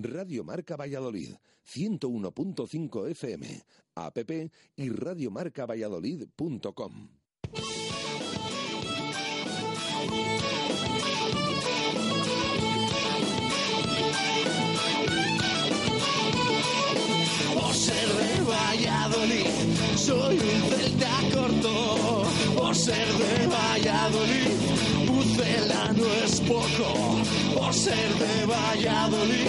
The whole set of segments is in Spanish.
Radio Marca Valladolid, 101.5 FM, app y radiomarcavalladolid.com. Por ser de Valladolid, soy un celta corto. Por ser de Valladolid, Pucela no es poco. Por ser de Valladolid,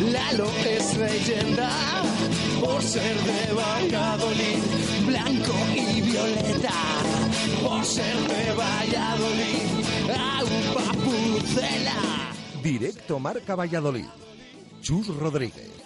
Lalo es leyenda. Por ser de Valladolid, blanco y violeta. Por ser de Valladolid, agua pucela. Directo Marca Valladolid. Chus Rodríguez.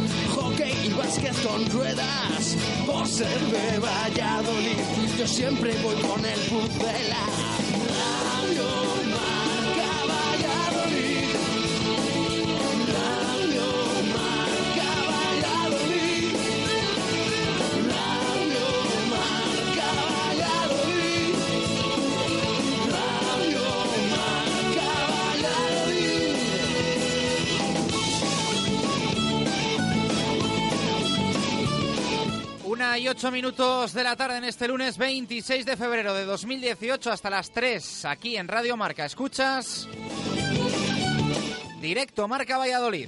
básquet con ruedas. Por ser de Valladolid, yo siempre voy con el pucela. Y ocho minutos de la tarde en este lunes 26 de febrero de 2018 hasta las 3 aquí en Radio Marca. ¿Escuchas? Directo Marca Valladolid.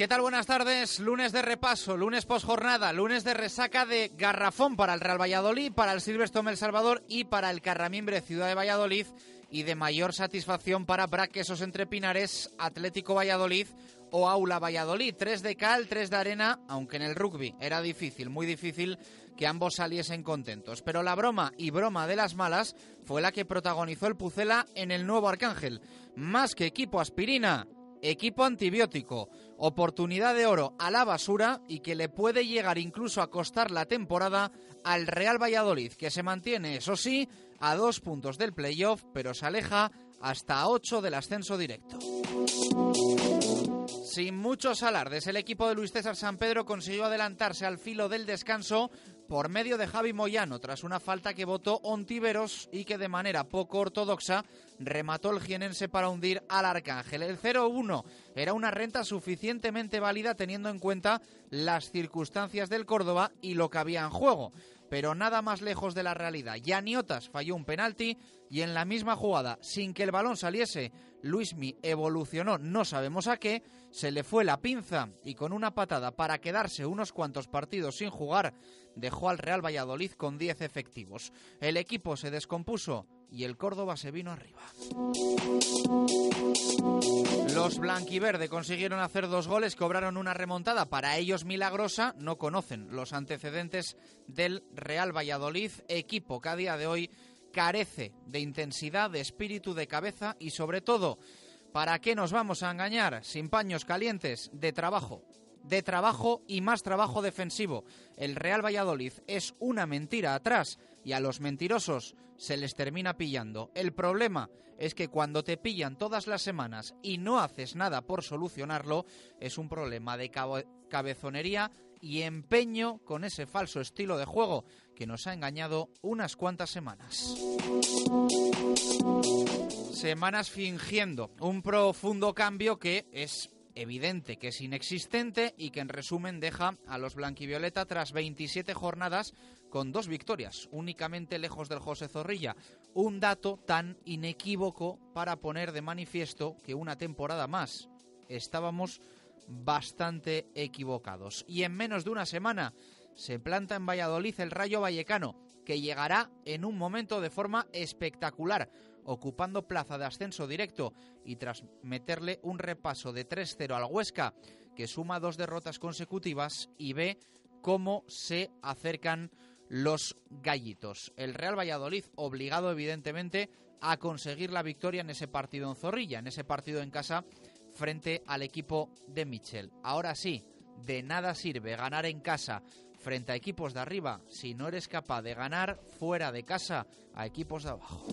¿Qué tal? Buenas tardes. Lunes de repaso, lunes posjornada, lunes de resaca de garrafón para el Real Valladolid, para el Silverstone El Salvador y para el Carramimbre Ciudad de Valladolid y de mayor satisfacción para Braquesos Entre Pinares Atlético Valladolid o Aula Valladolid. Tres de cal, tres de arena, aunque en el rugby era difícil, muy difícil que ambos saliesen contentos. Pero la broma y broma de las malas fue la que protagonizó el Pucela en el nuevo Arcángel. Más que equipo aspirina, equipo antibiótico, oportunidad de oro a la basura y que le puede llegar incluso a costar la temporada al Real Valladolid, que se mantiene, eso sí, a dos puntos del playoff, pero se aleja hasta ocho del ascenso directo. Sin muchos alardes, el equipo de Luis César San Pedro consiguió adelantarse al filo del descanso por medio de Javi Moyano, tras una falta que votó Ontiveros y que de manera poco ortodoxa remató el jienense para hundir al Arcángel. El 0-1 era una renta suficientemente válida teniendo en cuenta las circunstancias del Córdoba y lo que había en juego pero nada más lejos de la realidad. Yaniotas falló un penalti y en la misma jugada, sin que el balón saliese, Luismi evolucionó, no sabemos a qué, se le fue la pinza y con una patada para quedarse unos cuantos partidos sin jugar, dejó al Real Valladolid con 10 efectivos. El equipo se descompuso y el Córdoba se vino arriba. Los blanquiverde consiguieron hacer dos goles, cobraron una remontada para ellos milagrosa, no conocen los antecedentes del Real Valladolid, equipo que a día de hoy carece de intensidad, de espíritu, de cabeza y sobre todo, ¿para qué nos vamos a engañar? Sin paños calientes, de trabajo de trabajo y más trabajo defensivo. El Real Valladolid es una mentira atrás y a los mentirosos se les termina pillando. El problema es que cuando te pillan todas las semanas y no haces nada por solucionarlo, es un problema de cabezonería y empeño con ese falso estilo de juego que nos ha engañado unas cuantas semanas. Semanas fingiendo un profundo cambio que es evidente que es inexistente y que en resumen deja a los blanquivioleta tras 27 jornadas con dos victorias, únicamente lejos del José Zorrilla. Un dato tan inequívoco para poner de manifiesto que una temporada más estábamos bastante equivocados. Y en menos de una semana se planta en Valladolid el Rayo Vallecano, que llegará en un momento de forma espectacular ocupando plaza de ascenso directo y tras meterle un repaso de 3-0 al Huesca, que suma dos derrotas consecutivas y ve cómo se acercan los gallitos. El Real Valladolid obligado evidentemente a conseguir la victoria en ese partido en Zorrilla, en ese partido en casa frente al equipo de Michel. Ahora sí, de nada sirve ganar en casa frente a equipos de arriba si no eres capaz de ganar fuera de casa a equipos de abajo.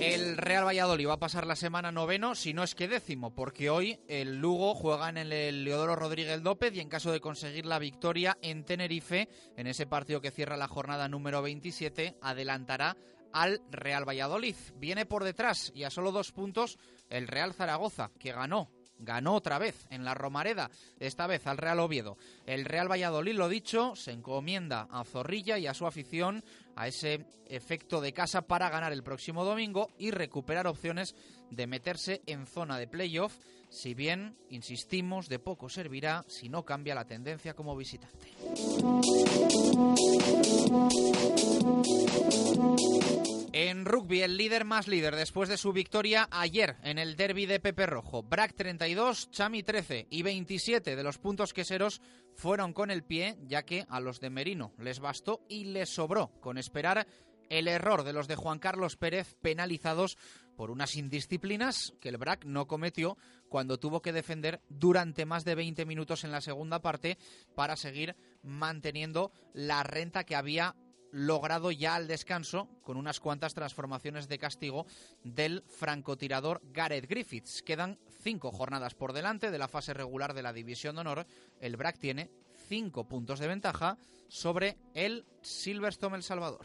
El Real Valladolid va a pasar la semana noveno, si no es que décimo, porque hoy el Lugo juega en el Leodoro Rodríguez López y en caso de conseguir la victoria en Tenerife, en ese partido que cierra la jornada número 27, adelantará al Real Valladolid. Viene por detrás y a solo dos puntos el Real Zaragoza, que ganó ganó otra vez en la Romareda, esta vez al Real Oviedo. El Real Valladolid, lo dicho, se encomienda a Zorrilla y a su afición a ese efecto de casa para ganar el próximo domingo y recuperar opciones de meterse en zona de playoff, si bien, insistimos, de poco servirá si no cambia la tendencia como visitante. En rugby, el líder más líder después de su victoria ayer en el derby de Pepe Rojo. Brack 32, Chami 13 y 27 de los puntos queseros fueron con el pie, ya que a los de Merino les bastó y les sobró con esperar el error de los de Juan Carlos Pérez penalizados por unas indisciplinas que el BRAC no cometió cuando tuvo que defender durante más de 20 minutos en la segunda parte para seguir manteniendo la renta que había logrado ya al descanso con unas cuantas transformaciones de castigo del francotirador Gareth Griffiths. Quedan cinco jornadas por delante de la fase regular de la División de Honor. El BRAC tiene cinco puntos de ventaja sobre el Silverstone El Salvador.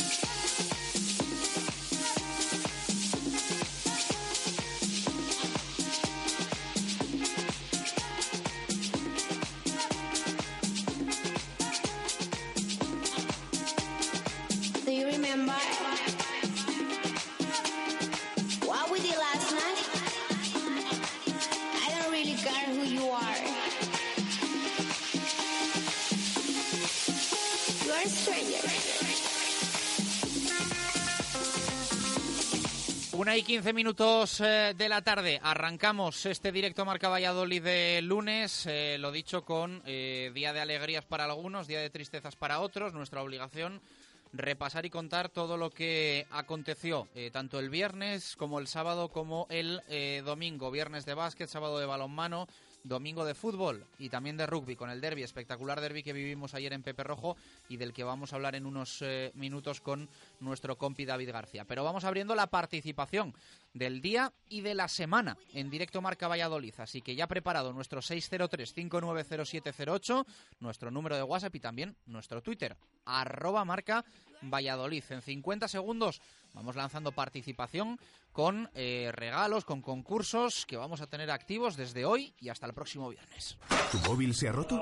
Una y quince minutos eh, de la tarde. Arrancamos este directo Marca Valladolid de lunes. Eh, lo dicho con eh, día de alegrías para algunos, día de tristezas para otros. Nuestra obligación repasar y contar todo lo que aconteció tanto el viernes como el sábado como el domingo. Viernes de básquet, sábado de balonmano domingo de fútbol y también de rugby con el derby, espectacular derby que vivimos ayer en Pepe Rojo y del que vamos a hablar en unos eh, minutos con nuestro compi David García. Pero vamos abriendo la participación del día y de la semana en directo Marca Valladolid. Así que ya preparado nuestro 603-590708, nuestro número de WhatsApp y también nuestro Twitter, arroba Marca Valladolid. En 50 segundos vamos lanzando participación con eh, regalos, con concursos que vamos a tener activos desde hoy y hasta el próximo viernes. ¿Tu móvil se ha roto?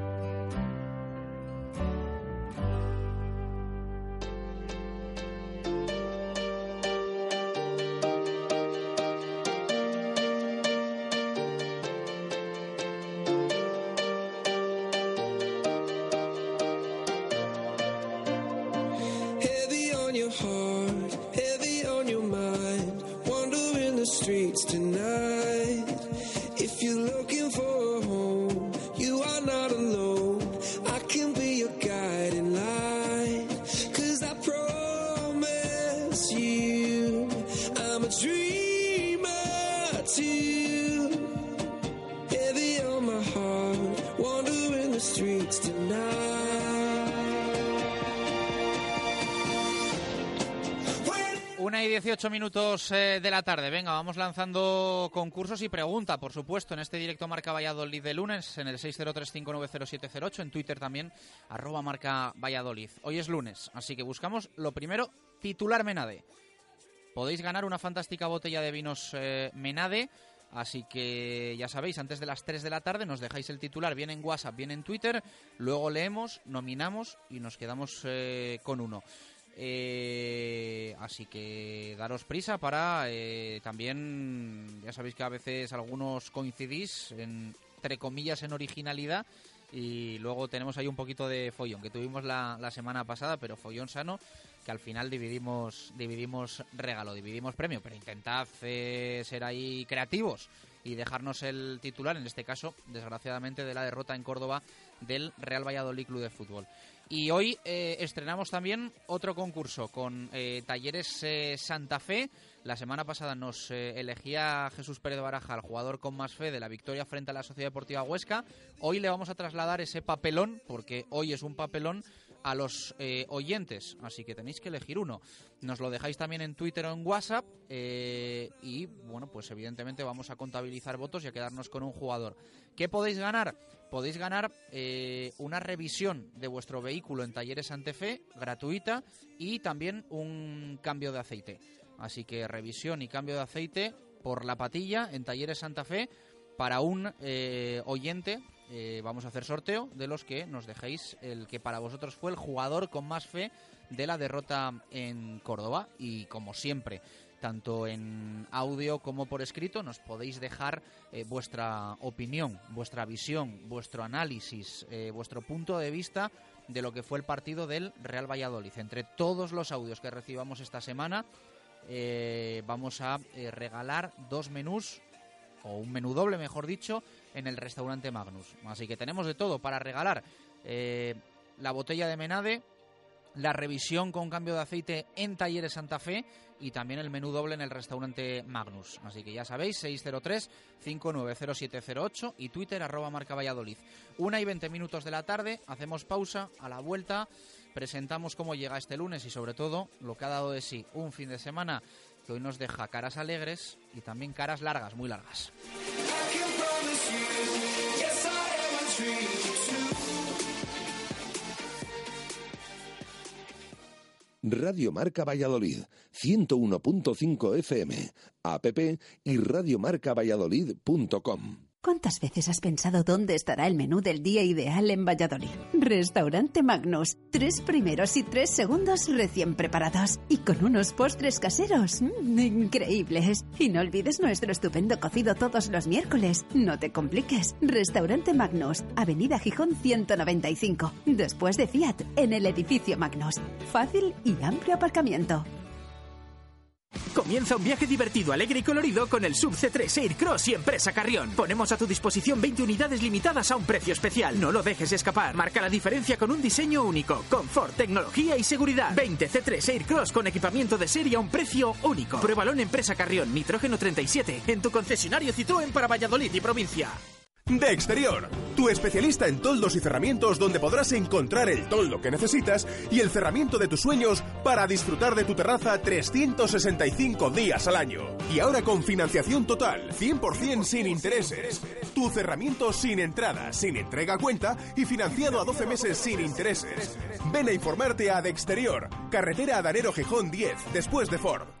Eh, de la tarde. Venga, vamos lanzando concursos y pregunta, por supuesto, en este directo Marca Valladolid de lunes, en el 603590708, en Twitter también, arroba Marca Valladolid. Hoy es lunes, así que buscamos lo primero, titular Menade. Podéis ganar una fantástica botella de vinos eh, Menade. Así que ya sabéis, antes de las 3 de la tarde nos dejáis el titular, bien en WhatsApp, bien en Twitter, luego leemos, nominamos y nos quedamos eh, con uno. Eh, así que daros prisa para eh, también, ya sabéis que a veces algunos coincidís, entre comillas, en originalidad y luego tenemos ahí un poquito de follón que tuvimos la, la semana pasada, pero follón sano que al final dividimos dividimos regalo, dividimos premio, pero intentad eh, ser ahí creativos y dejarnos el titular, en este caso, desgraciadamente, de la derrota en Córdoba del Real Valladolid Club de Fútbol. Y hoy eh, estrenamos también otro concurso con eh, Talleres Santa Fe. La semana pasada nos elegía Jesús Pérez Baraja, el jugador con más fe de la victoria frente a la Sociedad Deportiva Huesca. Hoy le vamos a trasladar ese papelón, porque hoy es un papelón a los eh, oyentes, así que tenéis que elegir uno. Nos lo dejáis también en Twitter o en WhatsApp eh, y bueno, pues evidentemente vamos a contabilizar votos y a quedarnos con un jugador. ¿Qué podéis ganar? Podéis ganar eh, una revisión de vuestro vehículo en Talleres Fe gratuita y también un cambio de aceite. Así que revisión y cambio de aceite por la patilla en Talleres Santa Fe para un oyente eh, vamos a hacer sorteo de los que nos dejéis el que para vosotros fue el jugador con más fe de la derrota en Córdoba. Y como siempre, tanto en audio como por escrito, nos podéis dejar eh, vuestra opinión, vuestra visión, vuestro análisis, eh, vuestro punto de vista de lo que fue el partido del Real Valladolid. Entre todos los audios que recibamos esta semana, vamos a regalar dos menús, o un menú doble, mejor dicho, en el restaurante Magnus. Así que tenemos de todo para regalar eh, la botella de Menade, la revisión con cambio de aceite en Talleres Santa Fe y también el menú doble en el restaurante Magnus. Así que ya sabéis, 603-590708 y Twitter arroba marca Valladolid. Una y 20 minutos de la tarde, hacemos pausa, a la vuelta presentamos cómo llega este lunes y sobre todo lo que ha dado de sí un fin de semana que hoy nos deja caras alegres y también caras largas, muy largas. Radio Marca Valladolid, 101.5 FM, app y radiomarcavalladolid.com. ¿Cuántas veces has pensado dónde estará el menú del día ideal en Valladolid? Restaurante Magnus. Tres primeros y tres segundos recién preparados. Y con unos postres caseros. mm, increíbles. Y no olvides nuestro estupendo cocido todos los miércoles. No te compliques. Restaurante Magnus. Avenida Gijón 195. Después de Fiat. En el edificio Magnus. Fácil y amplio aparcamiento. Comienza un viaje divertido, alegre y colorido con el Sub C3 Aircross y Empresa Carrión. Ponemos a tu disposición 20 unidades limitadas a un precio especial. No lo dejes escapar. Marca la diferencia con un diseño único, confort, tecnología y seguridad. 20 C3 Aircross con equipamiento de serie a un precio único. Pruébalo en Empresa Carrión, Nitrógeno 37, en tu concesionario Citroën para Valladolid y provincia. De Exterior, tu especialista en toldos y cerramientos donde podrás encontrar el toldo que necesitas y el cerramiento de tus sueños para disfrutar de tu terraza 365 días al año. Y ahora con financiación total, 100% sin intereses. Tu cerramiento sin entrada, sin entrega a cuenta y financiado a 12 meses sin intereses. Ven a informarte a De Exterior, carretera Adanero Gijón 10, después de Ford.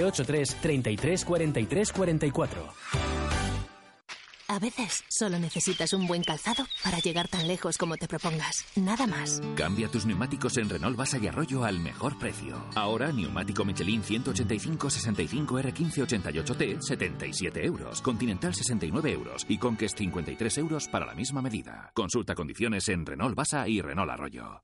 983 33 43 44. A veces solo necesitas un buen calzado para llegar tan lejos como te propongas. Nada más. Cambia tus neumáticos en Renault Basa y Arroyo al mejor precio. Ahora, neumático Michelin 185-65 R1588T, 77 euros. Continental 69 euros. Y Conquest 53 euros para la misma medida. Consulta condiciones en Renault Basa y Renault Arroyo.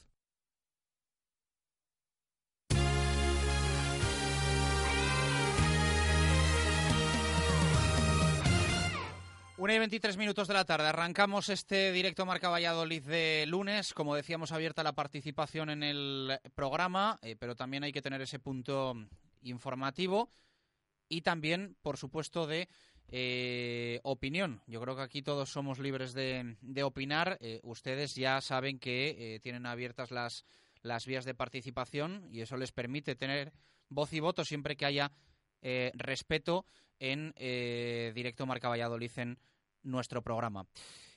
Una y 23 minutos de la tarde. Arrancamos este directo Marca Valladolid de lunes. Como decíamos, abierta la participación en el programa, eh, pero también hay que tener ese punto informativo y también, por supuesto, de eh, opinión. Yo creo que aquí todos somos libres de, de opinar. Eh, ustedes ya saben que tienen abiertas las, las vías de participación y eso les permite tener voz y voto siempre que haya respeto en directo Marca Valladolid en nuestro programa.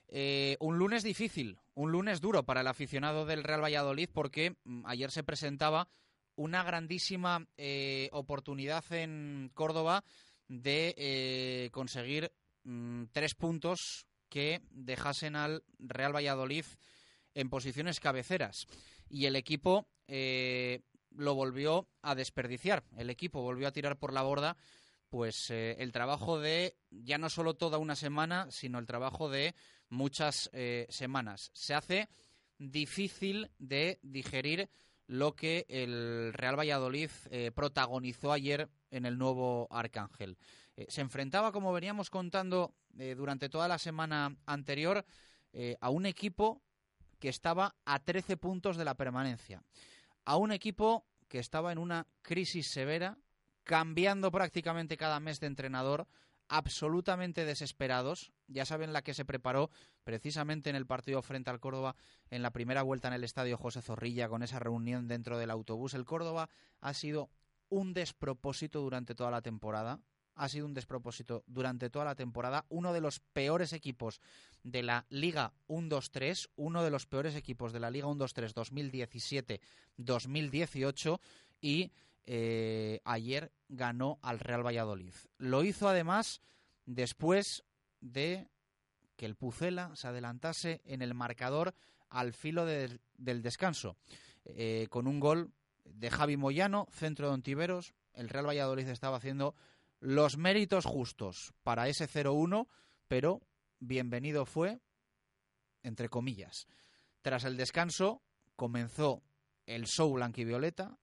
Eh, un lunes difícil, un lunes duro para el aficionado del Real Valladolid porque mm, ayer se presentaba una grandísima eh, oportunidad en Córdoba de eh, conseguir mm, tres puntos que dejasen al Real Valladolid en posiciones cabeceras. Y el equipo lo volvió a desperdiciar. El equipo volvió a tirar por la borda pues eh, el trabajo de ya no solo toda una semana, sino el trabajo de muchas eh, semanas. Se hace difícil de digerir lo que el Real Valladolid eh, protagonizó ayer en el nuevo Arcángel. Se enfrentaba, como veníamos contando durante toda la semana anterior, a un equipo que estaba a 13 puntos de la permanencia, a un equipo que estaba en una crisis severa, cambiando prácticamente cada mes de entrenador, absolutamente desesperados. Ya saben la que se preparó precisamente en el partido frente al Córdoba en la primera vuelta en el estadio José Zorrilla con esa reunión dentro del autobús. El Córdoba ha sido un despropósito durante toda la temporada. Ha sido un despropósito durante toda la temporada. Uno de los peores equipos de la Liga 1-2-3, uno de los peores equipos de la Liga 1-2-3 2017-2018 y eh, ayer ganó al Real Valladolid. Lo hizo además después de que el Pucela se adelantase en el marcador al filo de- del descanso. Eh, con un gol de Javi Moyano, centro de Ontiveros, el Real Valladolid estaba haciendo los méritos justos para ese 0-1, pero bienvenido fue, entre comillas. Tras el descanso comenzó el show blanquivioleta.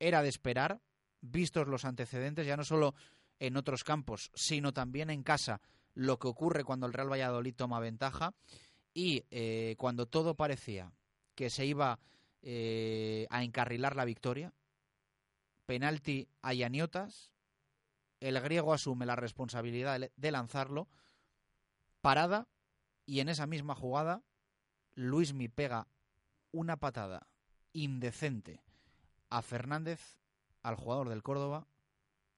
Era de esperar, vistos los antecedentes, ya no solo en otros campos, sino también en casa, lo que ocurre cuando el Real Valladolid toma ventaja. Y eh, cuando todo parecía que se iba eh, a encarrilar la victoria, penalti a Yaniotas, el griego asume la responsabilidad de lanzarlo, parada, y en esa misma jugada, Luismi pega una patada indecente a Fernández, al jugador del Córdoba,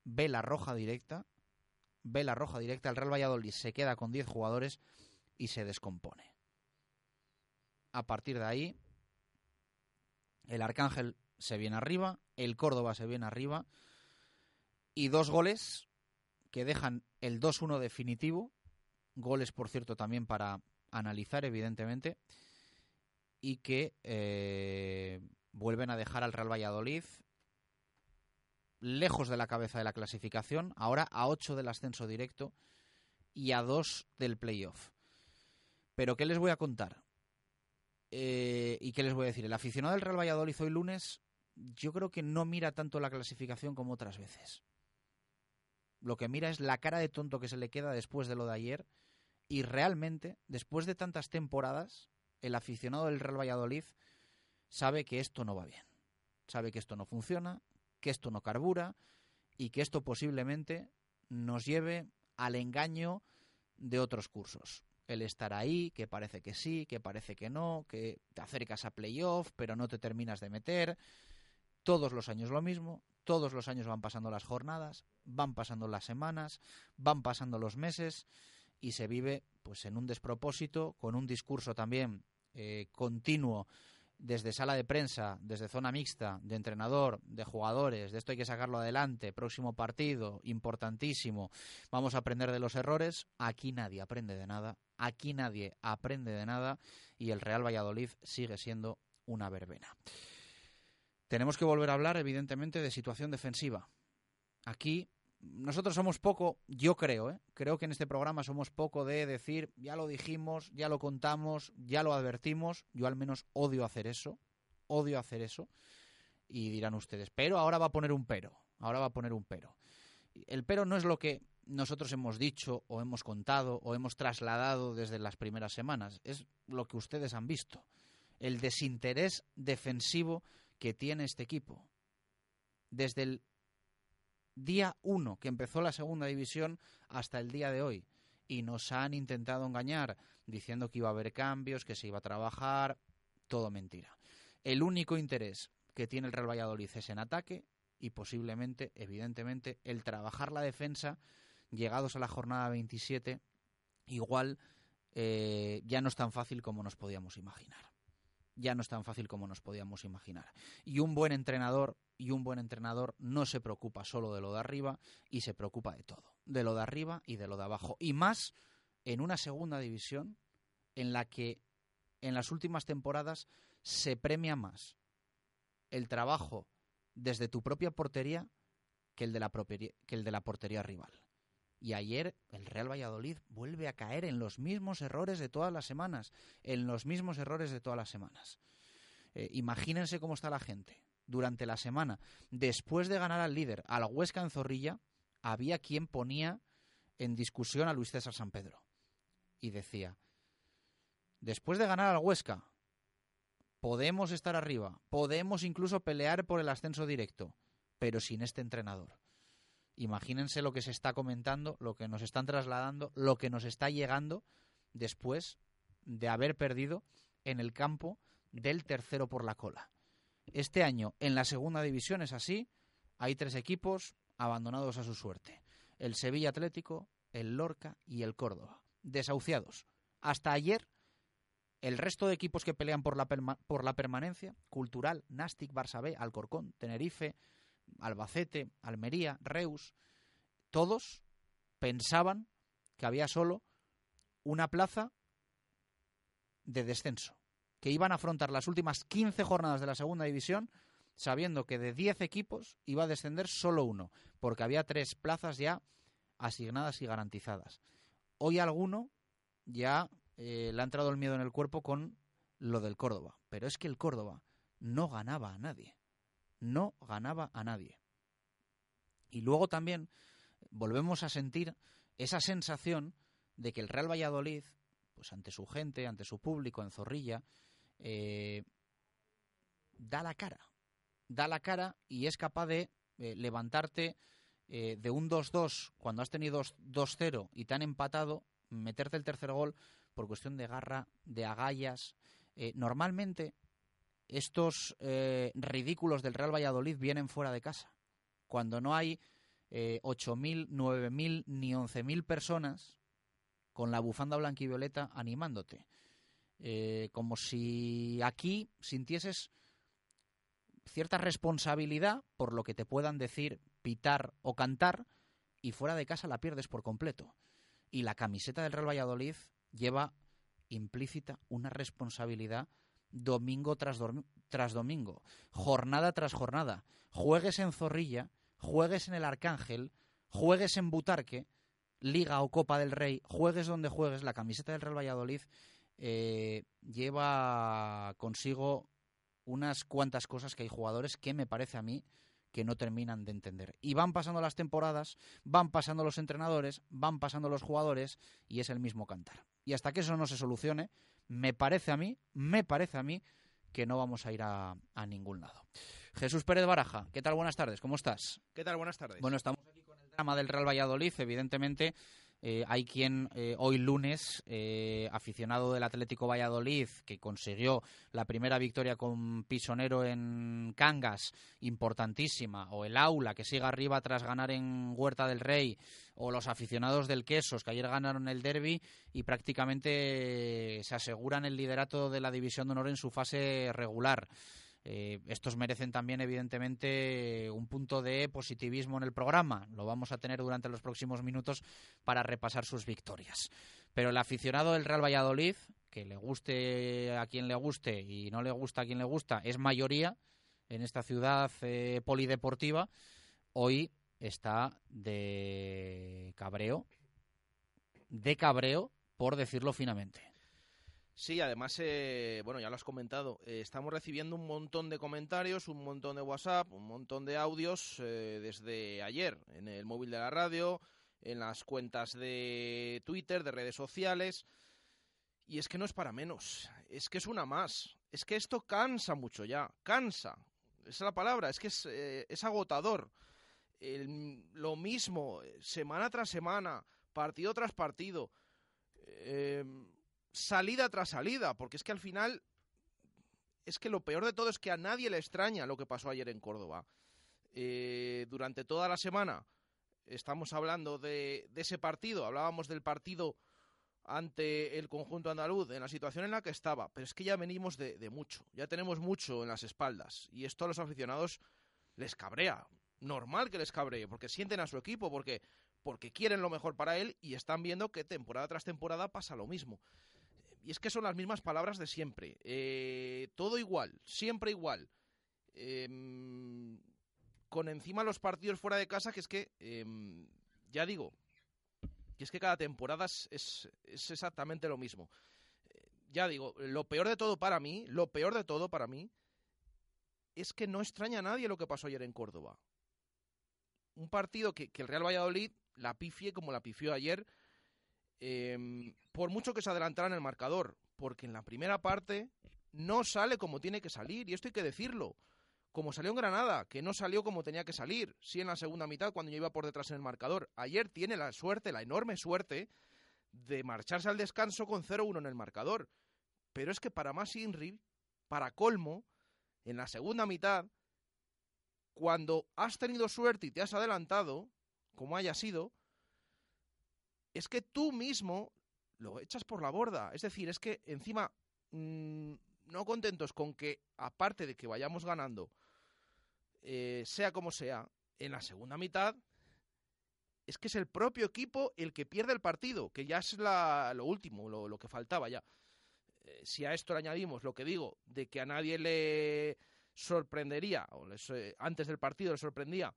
ve la roja directa, ve la roja directa, el Real Valladolid se queda con 10 jugadores y se descompone. A partir de ahí, el Arcángel se viene arriba, el Córdoba se viene arriba y dos goles que dejan el 2-1 definitivo, goles por cierto también para analizar evidentemente, y que eh, vuelven a dejar al Real Valladolid lejos de la cabeza de la clasificación, ahora a 8 del ascenso directo y a 2 del playoff. Pero ¿qué les voy a contar? Eh, ¿Y qué les voy a decir? El aficionado del Real Valladolid hoy lunes yo creo que no mira tanto la clasificación como otras veces. Lo que mira es la cara de tonto que se le queda después de lo de ayer y realmente, después de tantas temporadas, el aficionado del Real Valladolid sabe que esto no va bien. Sabe que esto no funciona, que esto no carbura y que esto posiblemente nos lleve al engaño de otros cursos. El estar ahí, que parece que sí, que parece que no, que te acercas a playoff, pero no te terminas de meter. Todos los años lo mismo, todos los años van pasando las jornadas, van pasando las semanas, van pasando los meses y se vive pues en un despropósito, con un discurso también eh, continuo desde sala de prensa, desde zona mixta, de entrenador, de jugadores, de esto hay que sacarlo adelante, próximo partido, importantísimo, vamos a aprender de los errores, aquí nadie aprende de nada, aquí nadie aprende de nada y el Real Valladolid sigue siendo una verbena. Tenemos que volver a hablar, evidentemente, de situación defensiva. Aquí nosotros somos poco, yo creo, ¿eh? creo que en este programa somos poco de decir, ya lo dijimos, ya lo contamos, ya lo advertimos, yo al menos odio hacer eso, odio hacer eso, y dirán ustedes, pero ahora va a poner un pero, ahora va a poner un pero. El pero no es lo que nosotros hemos dicho o hemos contado o hemos trasladado desde las primeras semanas, es lo que ustedes han visto, el desinterés defensivo que tiene este equipo. Desde el día 1 que empezó la segunda división hasta el día de hoy. Y nos han intentado engañar diciendo que iba a haber cambios, que se iba a trabajar, todo mentira. El único interés que tiene el Real Valladolid es en ataque y posiblemente, evidentemente, el trabajar la defensa llegados a la jornada 27, igual eh, ya no es tan fácil como nos podíamos imaginar. Ya no es tan fácil como nos podíamos imaginar. Y un buen entrenador y un buen entrenador no se preocupa solo de lo de arriba y se preocupa de todo, de lo de arriba y de lo de abajo. Y más en una segunda división en la que en las últimas temporadas se premia más el trabajo desde tu propia portería que el de la, que el de la portería rival. Y ayer el Real Valladolid vuelve a caer en los mismos errores de todas las semanas, en los mismos errores de todas las semanas. Eh, imagínense cómo está la gente durante la semana. Después de ganar al líder, a la Huesca en Zorrilla, había quien ponía en discusión a Luis César San Pedro. Y decía, después de ganar al Huesca, podemos estar arriba, podemos incluso pelear por el ascenso directo, pero sin este entrenador. Imagínense lo que se está comentando, lo que nos están trasladando, lo que nos está llegando después de haber perdido en el campo del tercero por la cola. Este año en la segunda división es así. Hay tres equipos abandonados a su suerte. El Sevilla Atlético, el Lorca y el Córdoba. Desahuciados. Hasta ayer, el resto de equipos que pelean por la, por la permanencia, Cultural, Nastic, Barça B, Alcorcón, Tenerife, Albacete, Almería, Reus, todos pensaban que había solo una plaza de descenso que iban a afrontar las últimas 15 jornadas de la segunda división sabiendo que de 10 equipos iba a descender solo uno, porque había tres plazas ya asignadas y garantizadas. Hoy alguno ya eh, le ha entrado el miedo en el cuerpo con lo del Córdoba, pero es que el Córdoba no ganaba a nadie. No ganaba a nadie. Y luego también volvemos a sentir esa sensación de que el Real Valladolid, pues ante su gente, ante su público en Zorrilla, eh, da la cara. Da la cara y es capaz de eh, levantarte eh, de un 2-2 cuando has tenido 2-0 y te han empatado, meterte el tercer gol por cuestión de garra, de agallas. normalmente estos ridículos del Real Valladolid vienen fuera de casa. Cuando no hay eh, 8.000, 9.000 ni 11.000 personas con la bufanda blanquivioleta animándote. Eh, como si aquí sintieses cierta responsabilidad por lo que te puedan decir, pitar o cantar y fuera de casa la pierdes por completo. Y la camiseta del Real Valladolid lleva implícita una responsabilidad domingo tras, tras domingo, jornada tras jornada. Juegues en Zorrilla juegues en el Arcángel, juegues en Butarque, Liga o Copa del Rey, juegues donde juegues, la camiseta del Real Valladolid eh, lleva consigo unas cuantas cosas que hay jugadores que me parece a mí que no terminan de entender. Y van pasando las temporadas, van pasando los entrenadores, van pasando los jugadores y es el mismo cantar. Y hasta que eso no se solucione, me parece a mí, me parece a mí que no vamos a ir a, a ningún lado. Jesús Pérez Baraja, ¿qué tal? Buenas tardes, ¿cómo estás? ¿Qué tal? Buenas tardes. Bueno, estamos aquí con el drama del Real Valladolid, evidentemente. Eh, hay quien eh, hoy lunes, eh, aficionado del Atlético Valladolid, que consiguió la primera victoria con Pisonero en Cangas, importantísima, o el Aula, que sigue arriba tras ganar en Huerta del Rey, o los aficionados del Quesos, que ayer ganaron el derby y prácticamente se aseguran el liderato de la División de Honor en su fase regular. Eh, estos merecen también, evidentemente, un punto de positivismo en el programa. Lo vamos a tener durante los próximos minutos para repasar sus victorias. Pero el aficionado del Real Valladolid, que le guste a quien le guste y no le gusta a quien le gusta, es mayoría en esta ciudad eh, polideportiva, hoy está de cabreo, de cabreo, por decirlo finamente. Sí, además, eh, bueno, ya lo has comentado, eh, estamos recibiendo un montón de comentarios, un montón de WhatsApp, un montón de audios eh, desde ayer en el móvil de la radio, en las cuentas de Twitter, de redes sociales. Y es que no es para menos, es que es una más, es que esto cansa mucho ya, cansa, esa es la palabra, es que es, es agotador. lo mismo, semana tras semana, partido tras partido salida tras salida, porque es que al final es que lo peor de todo es que a nadie le extraña lo que pasó ayer en Córdoba. Eh, durante toda la semana estamos hablando de, ese partido, hablábamos del partido ante el conjunto andaluz en la situación en la que estaba, pero es que ya venimos de, de mucho, ya tenemos mucho en las espaldas y esto a los aficionados les cabrea, normal que les cabree, porque sienten a su equipo, porque, porque quieren lo mejor para él y están viendo que temporada tras temporada pasa lo mismo y es que son las mismas palabras de siempre. Eh, todo igual, siempre igual. Em, con encima los partidos fuera de casa, que es que, em, ya digo, que es que cada temporada es, exactamente lo mismo. Eh, ya digo, lo peor de todo para mí, lo peor de todo para mí, es que no extraña a nadie lo que pasó ayer en Córdoba. Un partido que, que el Real Valladolid la pifie como la pifió ayer, Em, por mucho que se adelantara en el marcador, porque en la primera parte no sale como tiene que salir, y esto hay que decirlo. Como salió en Granada, que no salió como tenía que salir, sí en la segunda mitad cuando yo iba por detrás en el marcador. Ayer tiene la suerte, la enorme suerte, de marcharse al descanso con 0-1 en el marcador. Pero es que para más Inri, para colmo, en la segunda mitad, cuando has tenido suerte y te has adelantado, como haya sido, es que tú mismo lo echas por la borda. Es decir, es que encima, mm, no contentos con que, aparte de que vayamos ganando, eh, sea como sea, en la segunda mitad, es que es el propio equipo el que pierde el partido, que ya es lo último, lo, que faltaba ya. Eh, si a esto le añadimos lo que digo, de que a nadie le sorprendería, o eh, antes del partido le sorprendía,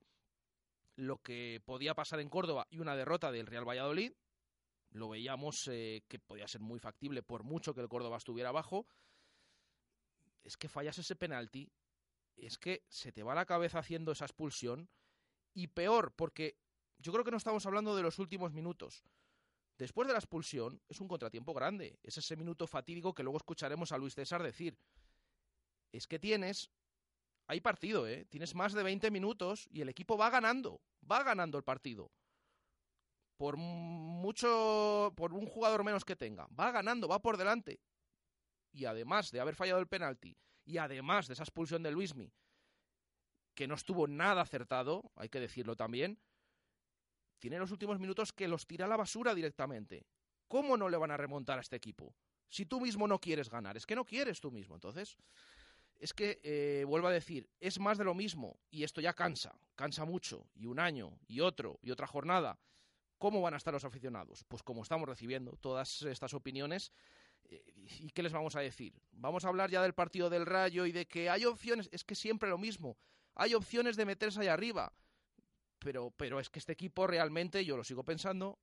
lo que podía pasar en Córdoba y una derrota del Real Valladolid, lo veíamos eh, que podía ser muy factible por mucho que el Córdoba estuviera abajo. es que fallas ese penalti, es que se te va la cabeza haciendo esa expulsión y peor, porque yo creo que no estamos hablando de los últimos minutos. Después de la expulsión es un contratiempo grande, es ese minuto fatídico que luego escucharemos a Luis César decir. Es que tienes, hay partido, ¿eh? Tienes más de 20 minutos y el equipo va ganando, va ganando el partido. Por mucho, por un jugador menos que tenga, va ganando, va por delante. Y además de haber fallado el penalti, y además de esa expulsión de Luismi, que no estuvo nada acertado, hay que decirlo también, tiene los últimos minutos que los tira a la basura directamente. ¿Cómo no le van a remontar a este equipo? Si tú mismo no quieres ganar, es que no quieres tú mismo. Entonces, es que, eh, vuelvo a decir, es más de lo mismo y esto ya cansa, cansa mucho, y un año, y otro, y otra jornada. ¿Cómo van a estar los aficionados? Pues como estamos recibiendo todas estas opiniones, eh, ¿y qué les vamos a decir? Vamos a hablar ya del partido del Rayo y de que hay opciones, es que siempre lo mismo, hay opciones de meterse ahí arriba pero, pero es que este equipo realmente, yo lo sigo pensando,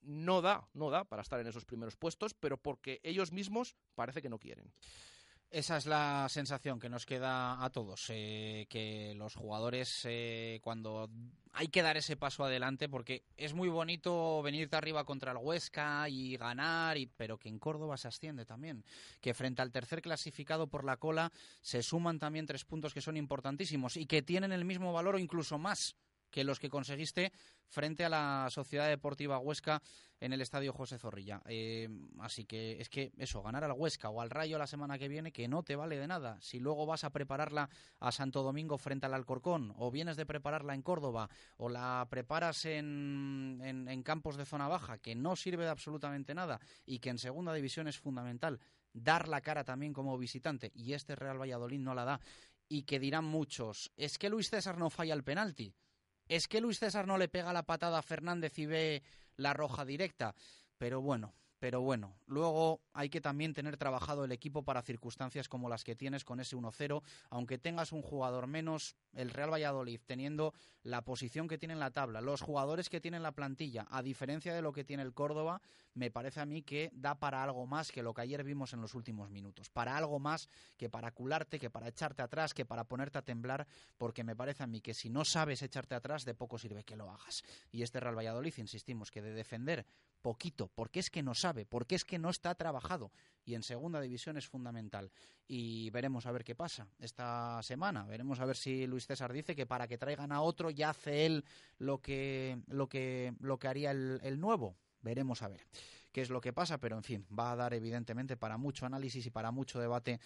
no da, no da para estar en esos primeros puestos, pero porque ellos mismos parece que no quieren. Esa es la sensación que nos queda a todos, eh, que los jugadores eh, cuando hay que dar ese paso adelante, porque es muy bonito venirte arriba contra el Huesca y ganar, y, pero que en Córdoba se asciende también, que frente al tercer clasificado por la cola se suman también tres puntos que son importantísimos y que tienen el mismo valor o incluso más que los que conseguiste frente a la Sociedad Deportiva Huesca en el Estadio José Zorrilla. Eh, así que es que eso, ganar al Huesca o al Rayo la semana que viene, que no te vale de nada. Si luego vas a prepararla a Santo Domingo frente al Alcorcón, o vienes de prepararla en Córdoba, o la preparas en, en campos de zona baja, que no sirve de absolutamente nada y que en segunda división es fundamental dar la cara también como visitante, y este Real Valladolid no la da. Y que dirán muchos, es que Luis César no falla el penalti. Es que Luis César no le pega la patada a Fernández y ve la roja directa. Pero bueno, pero bueno, luego hay que también tener trabajado el equipo para circunstancias como las que tienes con ese 1-0, aunque tengas un jugador menos, el Real Valladolid teniendo la posición que tiene en la tabla, los jugadores que tiene en la plantilla, a diferencia de lo que tiene el Córdoba, me parece a mí que da para algo más que lo que ayer vimos en los últimos minutos, para algo más que para cularte, que para echarte atrás, que para ponerte a temblar, porque me parece a mí que si no sabes echarte atrás, de poco sirve que lo hagas. Y este Real Valladolid, insistimos, que de defender poquito, porque es que no sabe, porque es que no está trabajado y en segunda división es fundamental. Y veremos a ver qué pasa esta semana, veremos a ver si Luis César dice que para que traigan a otro ya hace él lo que, lo que, lo que haría el, el nuevo. Veremos a ver qué es lo que pasa, pero en fin, va a dar evidentemente para mucho análisis y para mucho debate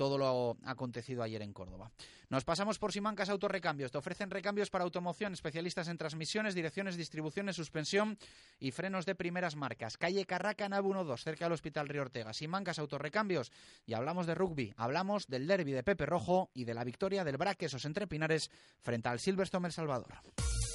todo lo acontecido ayer en Córdoba. Nos pasamos por Simancas Autorrecambios. Te ofrecen recambios para automoción, especialistas en transmisiones, direcciones, distribuciones, suspensión y frenos de primeras marcas. Calle Carraca, Nave 12, cerca del Hospital Río Ortega. Simancas Autorrecambios. Y hablamos de rugby, hablamos del derby de Pepe Rojo y de la victoria del Braquesos entre Pinares frente al Silverstone El Salvador.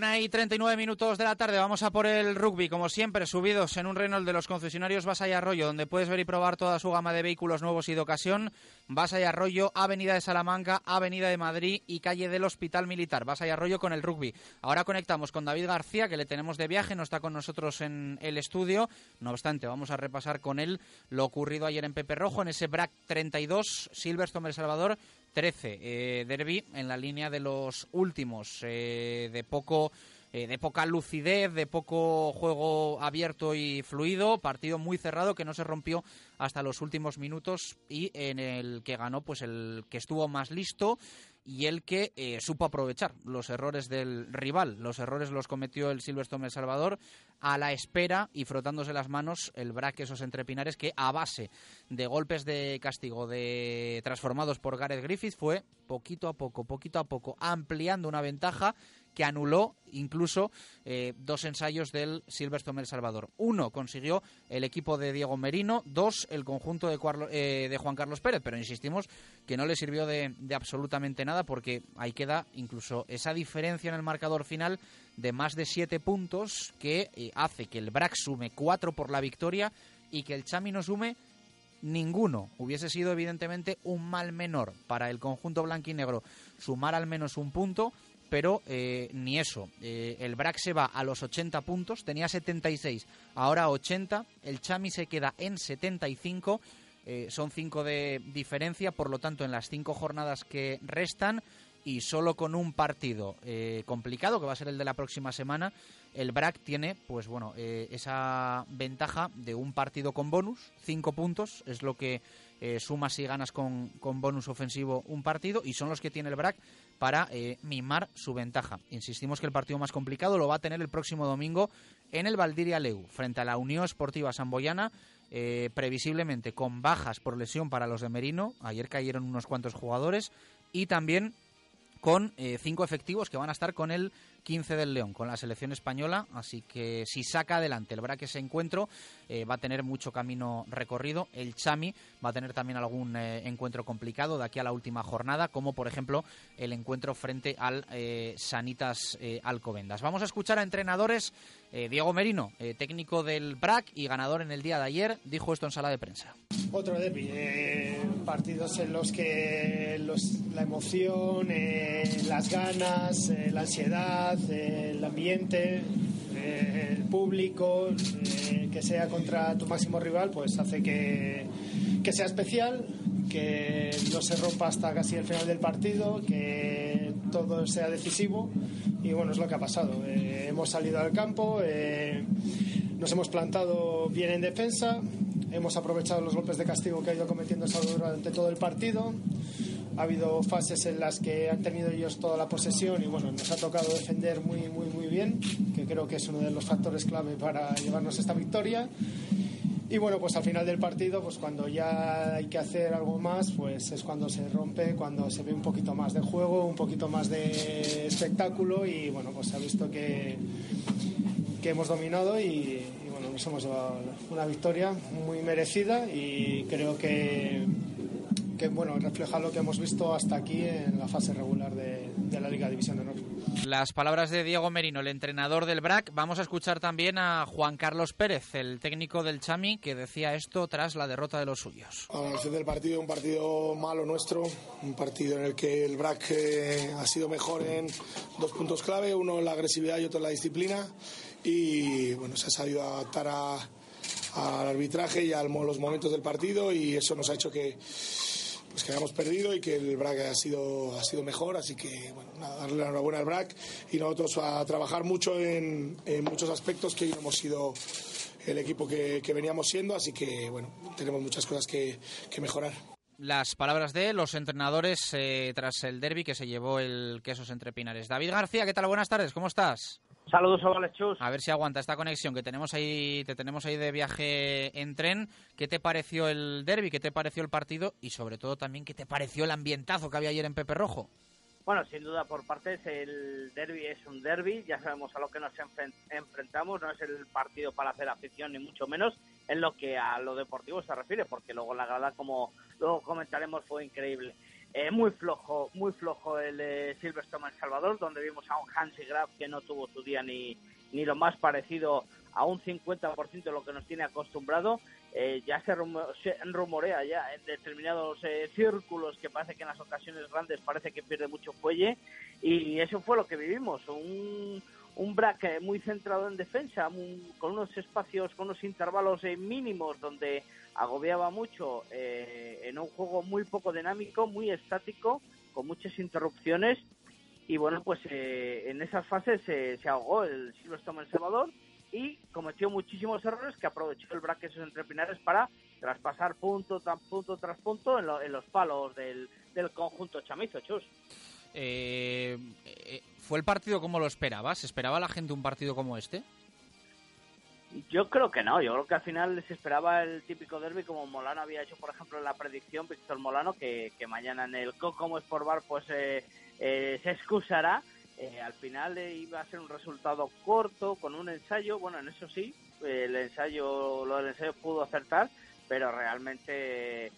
Una y 39 minutos de la tarde, vamos a por el rugby, como siempre, subidos en un Renault de los concesionarios Basa y Arroyo, donde puedes ver y probar toda su gama de vehículos nuevos y de ocasión. Basa y Arroyo, Avenida de Salamanca, Avenida de Madrid y calle del Hospital Militar. Basa y Arroyo con el rugby. Ahora conectamos con David García, que le tenemos de viaje, no está con nosotros en el estudio. No obstante, vamos a repasar con él lo ocurrido ayer en Pepe Rojo, en ese BRAC 32, Silverstone El Salvador. 13. Eh, derby en la línea de los últimos, eh, de poco eh, de poca lucidez, de poco juego abierto y fluido, partido muy cerrado que no se rompió hasta los últimos minutos y en el que ganó pues el que estuvo más listo y el que eh, supo aprovechar los errores del rival. Los errores los cometió el Silverstone El Salvador a la espera y frotándose las manos el braque esos entrepinares que a base de golpes de castigo de transformados por Gareth Griffith fue poquito a poco, poquito a poco ampliando una ventaja que anuló incluso eh, dos ensayos del Silverstone El Salvador. Uno consiguió el equipo de Diego Merino, dos el conjunto de, eh, de Juan Carlos Pérez, pero insistimos que no le sirvió de, absolutamente nada porque ahí queda incluso esa diferencia en el marcador final de más de siete puntos que eh, hace que el BRAC sume cuatro por la victoria y que el Chami no sume ninguno. Hubiese sido evidentemente un mal menor para el conjunto blanquinegro sumar al menos un punto pero eh, ni eso. Eh, el BRAC se va a los 80 puntos, tenía 76, ahora 80, el Chami se queda en 75, eh, son 5 de diferencia, por lo tanto en las 5 jornadas que restan y solo con un partido complicado, que va a ser el de la próxima semana, el BRAC tiene, pues bueno, esa ventaja de un partido con bonus, 5 puntos, es lo que sumas y ganas con, con bonus ofensivo un partido, y son los que tiene el BRAC para eh, mimar su ventaja. Insistimos que el partido más complicado lo va a tener el próximo domingo en el Valdiria Leu, frente a la Unión Esportiva Samboyana, eh, previsiblemente con bajas por lesión para los de Merino. Ayer cayeron unos cuantos jugadores y también con eh, cinco efectivos que van a estar con el 15 del León con la selección española, así que si saca adelante el Braque ese encuentro, eh, va a tener mucho camino recorrido. El Chami va a tener también algún eh, encuentro complicado de aquí a la última jornada, como por ejemplo el encuentro frente al eh, Sanitas Alcobendas. Vamos a escuchar a entrenadores. Diego Merino, técnico del BRAC y ganador en el día de ayer, dijo esto en sala de prensa. Otro derby, partidos en los que la emoción, las ganas, la ansiedad, el ambiente, eh, el público, eh, que sea contra tu máximo rival, pues hace que, que sea especial, que no se rompa hasta casi el final del partido, que todo sea decisivo y bueno, es lo que ha pasado. Eh, hemos salido al campo, nos hemos plantado bien en defensa, hemos aprovechado los golpes de castigo que ha ido cometiendo Salvador durante todo el partido ha habido fases en las que han tenido ellos toda la posesión y bueno, nos ha tocado defender muy, muy, muy bien, que creo que es uno de los factores clave para llevarnos esta victoria. Y bueno, pues al final del partido, pues cuando ya hay que hacer algo más, pues es cuando se rompe, cuando se ve un poquito más de juego, un poquito más de espectáculo y bueno, pues se ha visto que, que hemos dominado y, y bueno, nos hemos llevado una victoria muy merecida y creo que que bueno, refleja lo que hemos visto hasta aquí en la fase regular de, la Liga División de Honor. Las palabras de Diego Merino, el entrenador del BRAC. Vamos a escuchar también a Juan Carlos Pérez, el técnico del Chami, que decía esto tras la derrota de los suyos. A fin del partido, un partido malo nuestro, un partido en el que el BRAC eh, ha sido mejor en dos puntos clave, uno en la agresividad y otro en la disciplina. Y bueno, se ha sabido adaptar al arbitraje y a los momentos del partido y eso nos ha hecho que pues que hayamos perdido y que el BRAC ha sido, ha sido mejor, así que bueno, darle la enhorabuena al BRAC y nosotros a trabajar mucho en, muchos aspectos que hoy hemos sido el equipo que, veníamos siendo, así que bueno, tenemos muchas cosas que, mejorar. Las palabras de los entrenadores eh, tras el derby que se llevó el Quesos entre Pinares. David García, ¿qué tal? Buenas tardes, ¿cómo estás? Saludos, a Chus. A ver si aguanta esta conexión que tenemos ahí, te tenemos ahí de viaje en tren. ¿Qué te pareció el derby? ¿Qué te pareció el partido? Y sobre todo también, ¿qué te pareció el ambientazo que había ayer en Pepe Rojo? Bueno, sin duda por partes, el derby es un derby, ya sabemos a lo que nos enfrentamos, no es el partido para hacer afición ni mucho menos en lo que a lo deportivo se refiere, porque luego la grada, como luego comentaremos, fue increíble. Eh, muy flojo, muy flojo el eh, Silverstone en Salvador, donde vimos a un Hansi Graf que no tuvo su día ni, ni lo más parecido a un 50% de lo que nos tiene acostumbrado. Eh, ya se, rumorea ya en determinados círculos que parece que en las ocasiones grandes parece que pierde mucho fuelle y eso fue lo que vivimos, un, un braque muy centrado en defensa, con unos espacios, con unos intervalos mínimos donde agobiaba mucho eh, en un juego muy poco dinámico, muy estático, con muchas interrupciones y bueno, pues eh, en esas fases se ahogó el Silverstone El Salvador y cometió muchísimos errores que aprovechó el braque sus entrepinares para traspasar punto tras punto tras punto en, los palos del, conjunto chamizo, Chus. Eh, eh, ¿Fue el partido como lo esperabas? ¿Esperaba la gente un partido como este? Yo creo que no, yo creo que al final se esperaba el típico derby como Molano había hecho, por ejemplo, en la predicción, Víctor Molano, que, mañana en el Coco Sport Bar pues eh, eh, se excusará. Eh, al final eh, iba a ser un resultado corto con un ensayo. Bueno, en eso sí, el ensayo, lo del ensayo pudo acertar, pero realmente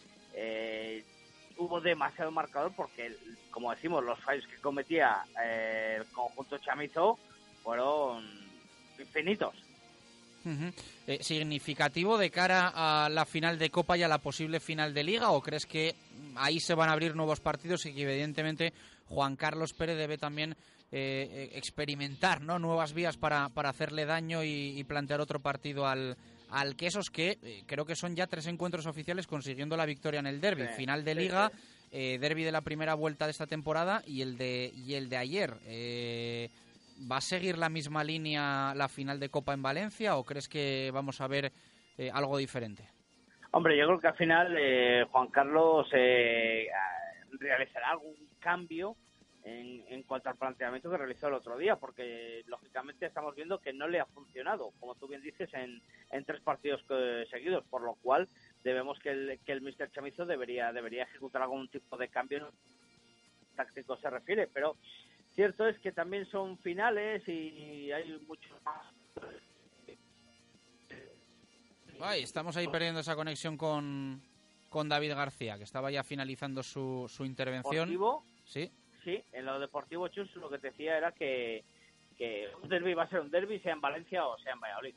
hubo demasiado marcador porque, como decimos, los fallos que cometía el conjunto chamizo fueron infinitos. ¿Significativo de cara a la final de Copa y a la posible final de Liga? ¿O crees que ahí se van a abrir nuevos partidos y que evidentemente Juan Carlos Pérez debe también eh, eh, experimentar ¿no? nuevas vías para, para hacerle daño y, plantear otro partido al, al Quesos, que eh, creo que son ya tres encuentros oficiales consiguiendo la victoria en el derby. Final de liga, derby de la primera vuelta de esta temporada y el de, y el de ayer. ¿Va a seguir la misma línea la final de Copa en Valencia o crees que vamos a ver algo diferente? Hombre, yo creo que al final Juan Carlos realizará algún cambio en, cuanto al planteamiento que realizó el otro día, porque lógicamente estamos viendo que no le ha funcionado, como tú bien dices, en, tres partidos seguidos, por lo cual debemos que el, que el Mr. Chamizo debería, debería ejecutar algún tipo de cambio táctico se refiere, pero cierto es que también son finales y hay mucho más. Ay, estamos ahí perdiendo esa conexión con, con David García, que estaba ya finalizando su, su intervención. Sí. Sí, en lo deportivo, Chus, lo que te decía era que, que un derby va a ser un derby, sea en Valencia o sea en Valladolid.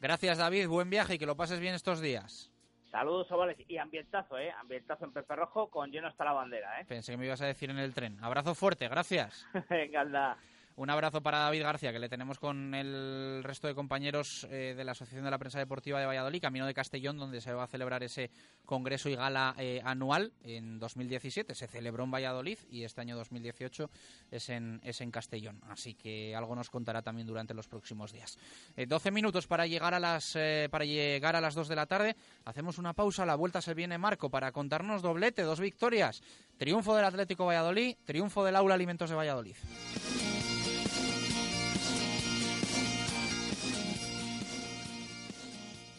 Gracias, David. Buen viaje y que lo pases bien estos días. Saludos, ovales. Y ambientazo, ¿eh? Ambientazo en Pepe Rojo con lleno hasta la bandera, ¿eh? Pensé que me ibas a decir en el tren. Abrazo fuerte, gracias. Venga, anda. Un abrazo para David García, que le tenemos con el resto de compañeros eh, de la Asociación de la Prensa Deportiva de Valladolid, camino de Castellón, donde se va a celebrar ese congreso y gala eh, anual en 2017. Se celebró en Valladolid y este año 2018 es en, es en Castellón. Así que algo nos contará también durante los próximos días. 12 eh, minutos para llegar, a las, para llegar a las 2 de la tarde. Hacemos una pausa. La vuelta se viene Marco para contarnos doblete, dos victorias. Triunfo del Atlético Valladolid, triunfo del Aula Alimentos de Valladolid.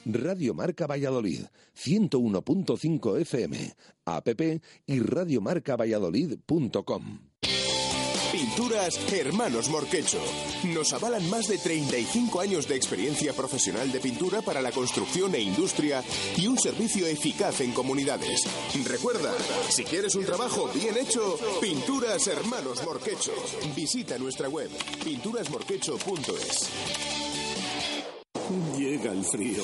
Radio Marca Valladolid, 101.5 FM, app y radiomarcavalladolid.com. Pinturas Hermanos Morquecho. Nos avalan más de 35 años de experiencia profesional de pintura para la construcción e industria y un servicio eficaz en comunidades. Recuerda, si quieres un trabajo bien hecho, Pinturas Hermanos Morquecho. Visita nuestra web pinturasmorquecho.es. Llega el frío.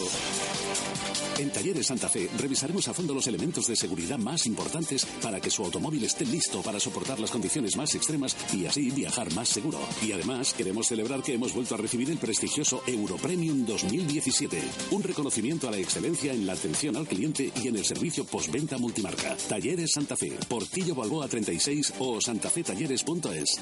En Talleres Santa Fe revisaremos a fondo los elementos de seguridad más importantes para que su automóvil esté listo para soportar las condiciones más extremas y así viajar más seguro. Y además queremos celebrar que hemos vuelto a recibir el prestigioso Europremium 2017, un reconocimiento a la excelencia en la atención al cliente y en el servicio postventa multimarca. Talleres Santa Fe, Portillo Balboa 36 o santafetalleres.es.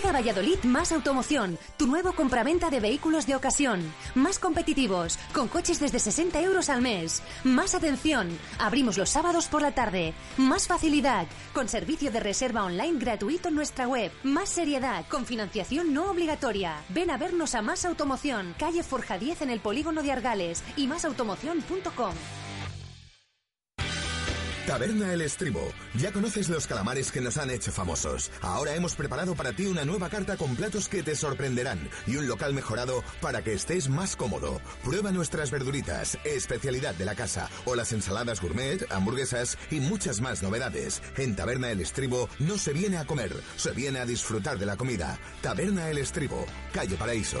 Llega a Valladolid Más Automoción, tu nuevo compraventa de vehículos de ocasión. Más competitivos, con coches desde 60 euros al mes. Más atención, abrimos los sábados por la tarde. Más facilidad, con servicio de reserva online gratuito en nuestra web. Más seriedad, con financiación no obligatoria. Ven a vernos a Más Automoción, calle Forja 10 en el polígono de Argales y másautomoción.com. Taberna El Estribo. Ya conoces los calamares que nos han hecho famosos. Ahora hemos preparado para ti una nueva carta con platos que te sorprenderán y un local mejorado para que estés más cómodo. Prueba nuestras verduritas, especialidad de la casa, o las ensaladas gourmet, hamburguesas y muchas más novedades. En Taberna El Estribo no se viene a comer, se viene a disfrutar de la comida. Taberna El Estribo, calle Paraíso.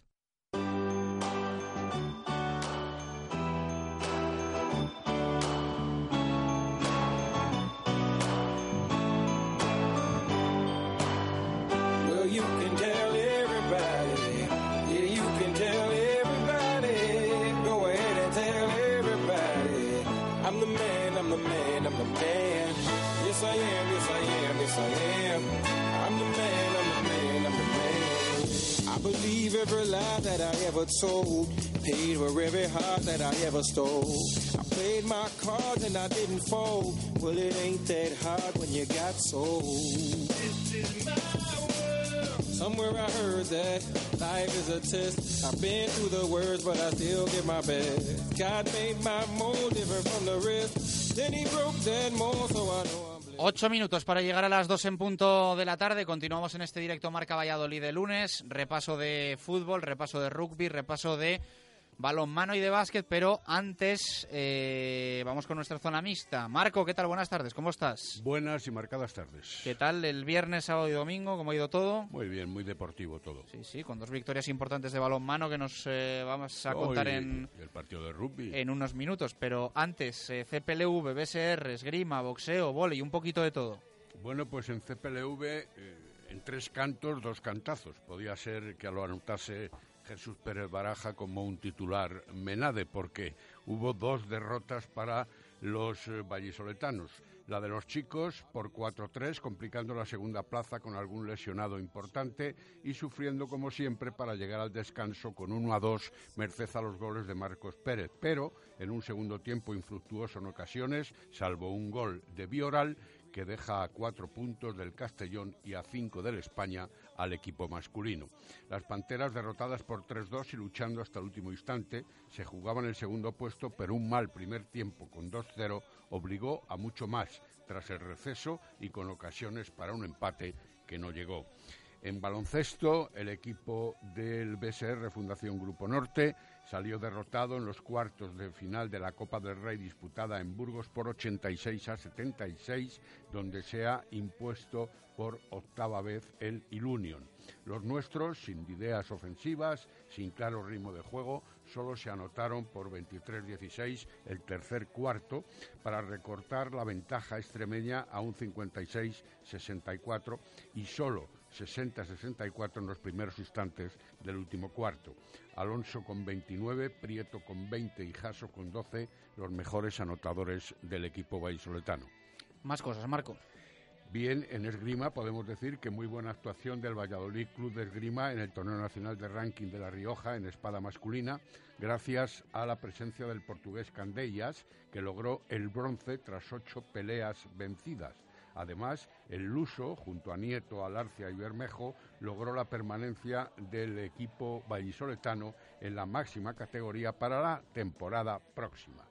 Every lie that I ever told. Paid for every heart that I ever stole. I played my cards and I didn't fold. Well, it ain't that hard when you got sold. This is my Somewhere I heard that life is a test. I've been through the worst, but I still give my best. God made my mold different from the rest. Then he broke that mold, so I know Ocho minutos para llegar a las dos en punto de la tarde. Continuamos en este directo Marca Valladolid de lunes. Repaso de fútbol, repaso de rugby, repaso de balonmano y de básquet. Pero antes eh, vamos con nuestra zona mixta. Marco, ¿qué tal? Buenas tardes, ¿cómo estás? Buenas y marcadas tardes. ¿Qué tal el viernes, sábado y domingo? ¿Cómo ha ido todo? Muy bien, muy deportivo todo. Sí, sí, con dos victorias importantes de balonmano que nos eh, vamos a contar Hoy, en, el partido de rugby. en unos minutos. Pero antes, eh, CPLV, BSR, esgrima, boxeo, vóley, un poquito de todo. Bueno, pues en CPLV, eh, en tres cantos, dos cantazos. Podía ser que lo anotase Jesús Pérez Baraja como un titular Menade, porque hubo dos derrotas para los eh, vallisoletanos. La de los chicos por 4-3, complicando la segunda plaza con algún lesionado importante y sufriendo como siempre para llegar al descanso con 1-2, merced a los goles de Marcos Pérez. Pero en un segundo tiempo infructuoso en ocasiones, salvo un gol de Bioral que deja a cuatro puntos del Castellón y a cinco del España al equipo masculino. Las Panteras, derrotadas por 3-2 y luchando hasta el último instante, se jugaban el segundo puesto, pero un mal primer tiempo con 2-0 obligó a mucho más tras el receso y con ocasiones para un empate que no llegó. En baloncesto, el equipo del BSR Fundación Grupo Norte salió derrotado en los cuartos de final de la Copa del Rey disputada en Burgos por 86 a 76, donde se ha impuesto por octava vez el Ilunion. Los nuestros, sin ideas ofensivas, sin claro ritmo de juego, solo se anotaron por 23-16 el tercer cuarto para recortar la ventaja extremeña a un 56-64 y solo 60-64 en los primeros instantes del último cuarto. Alonso con 29, Prieto con 20 y Jaso con 12, los mejores anotadores del equipo vallisoletano. Más cosas, Marco. Bien, en esgrima podemos decir que muy buena actuación del Valladolid Club de Esgrima en el Torneo Nacional de Ranking de La Rioja en espada masculina, gracias a la presencia del portugués Candellas, que logró el bronce tras ocho peleas vencidas. Además, el Luso, junto a Nieto, Alarcia y Bermejo, logró la permanencia del equipo vallisoletano en la máxima categoría para la temporada próxima.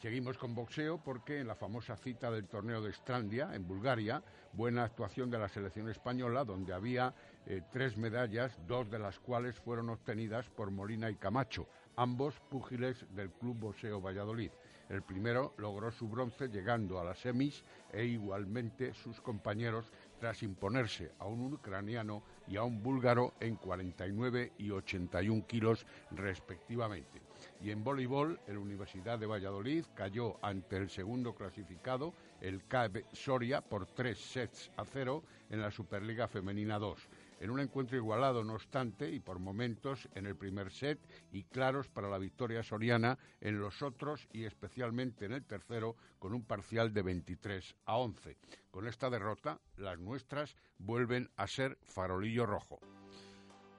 Seguimos con boxeo porque en la famosa cita del torneo de Strandia, en Bulgaria, buena actuación de la selección española, donde había eh, tres medallas, dos de las cuales fueron obtenidas por Molina y Camacho, ambos púgiles del Club Boxeo Valladolid. El primero logró su bronce llegando a las semis e igualmente sus compañeros tras imponerse a un ucraniano y a un búlgaro en 49 y 81 kilos respectivamente. Y en voleibol, el Universidad de Valladolid cayó ante el segundo clasificado, el CAB Soria, por tres sets a cero en la Superliga Femenina 2 en un encuentro igualado, no obstante, y por momentos en el primer set y claros para la victoria soriana en los otros y especialmente en el tercero con un parcial de 23 a 11. Con esta derrota, las nuestras vuelven a ser farolillo rojo.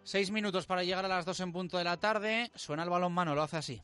Seis minutos para llegar a las dos en punto de la tarde. Suena el balón mano, lo hace así.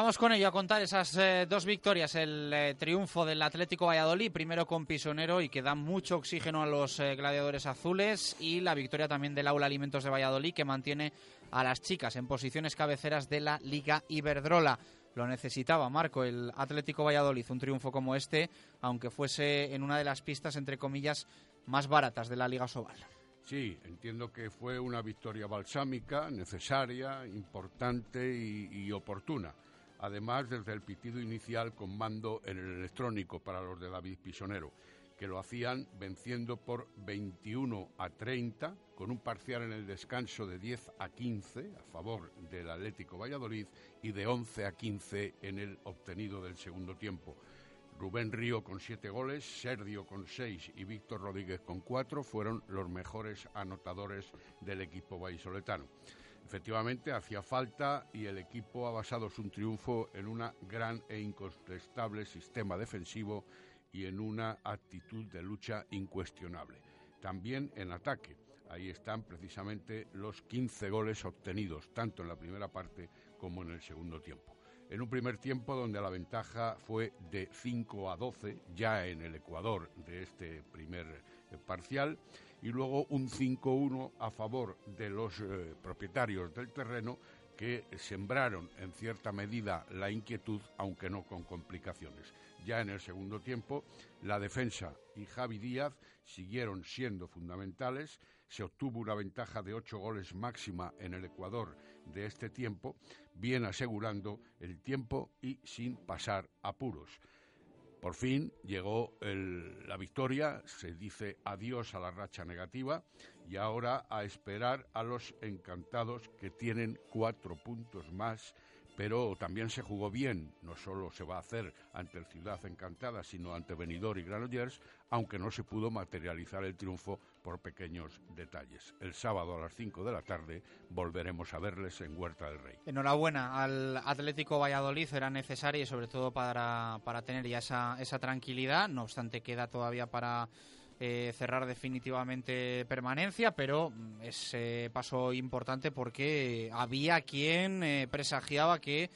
Vamos con ello a contar esas eh, dos victorias. El eh, triunfo del Atlético Valladolid, primero con Pisonero y que da mucho oxígeno a los eh, gladiadores azules. Y la victoria también del Aula Alimentos de Valladolid, que mantiene a las chicas en posiciones cabeceras de la Liga Iberdrola. Lo necesitaba Marco, el Atlético Valladolid, un triunfo como este, aunque fuese en una de las pistas, entre comillas, más baratas de la Liga Sobal. Sí, entiendo que fue una victoria balsámica, necesaria, importante y, y oportuna además desde el pitido inicial con mando en el electrónico para los de David Pisonero, que lo hacían venciendo por 21 a 30, con un parcial en el descanso de 10 a 15 a favor del Atlético Valladolid y de 11 a 15 en el obtenido del segundo tiempo. Rubén Río con siete goles, Sergio con seis y Víctor Rodríguez con cuatro fueron los mejores anotadores del equipo vallisoletano. Efectivamente, hacía falta y el equipo ha basado su triunfo en un gran e incontestable sistema defensivo y en una actitud de lucha incuestionable. También en ataque. Ahí están precisamente los 15 goles obtenidos, tanto en la primera parte como en el segundo tiempo. En un primer tiempo donde la ventaja fue de 5 a 12, ya en el Ecuador de este primer eh, parcial, y luego un 5-1 a favor de los eh, propietarios del terreno que sembraron en cierta medida la inquietud, aunque no con complicaciones. Ya en el segundo tiempo, la defensa y Javi Díaz siguieron siendo fundamentales. Se obtuvo una ventaja de ocho goles máxima en el Ecuador de este tiempo, bien asegurando el tiempo y sin pasar apuros. Por fin llegó la victoria, se dice adiós a la racha negativa y ahora a esperar a los encantados que tienen cuatro puntos más pero también se jugó bien. No solo se va a hacer ante el Ciudad Encantada, sino ante Benidorm y Granollers, aunque no se pudo materializar el triunfo por pequeños detalles. El sábado a las 5 de la tarde volveremos a verles en Huerta del Rey. Enhorabuena al Atlético Valladolid, era necesaria y sobre todo para, para tener ya esa, esa tranquilidad. No obstante, queda todavía para eh, cerrar definitivamente permanencia, pero es eh, paso importante porque había quien eh, presagiaba que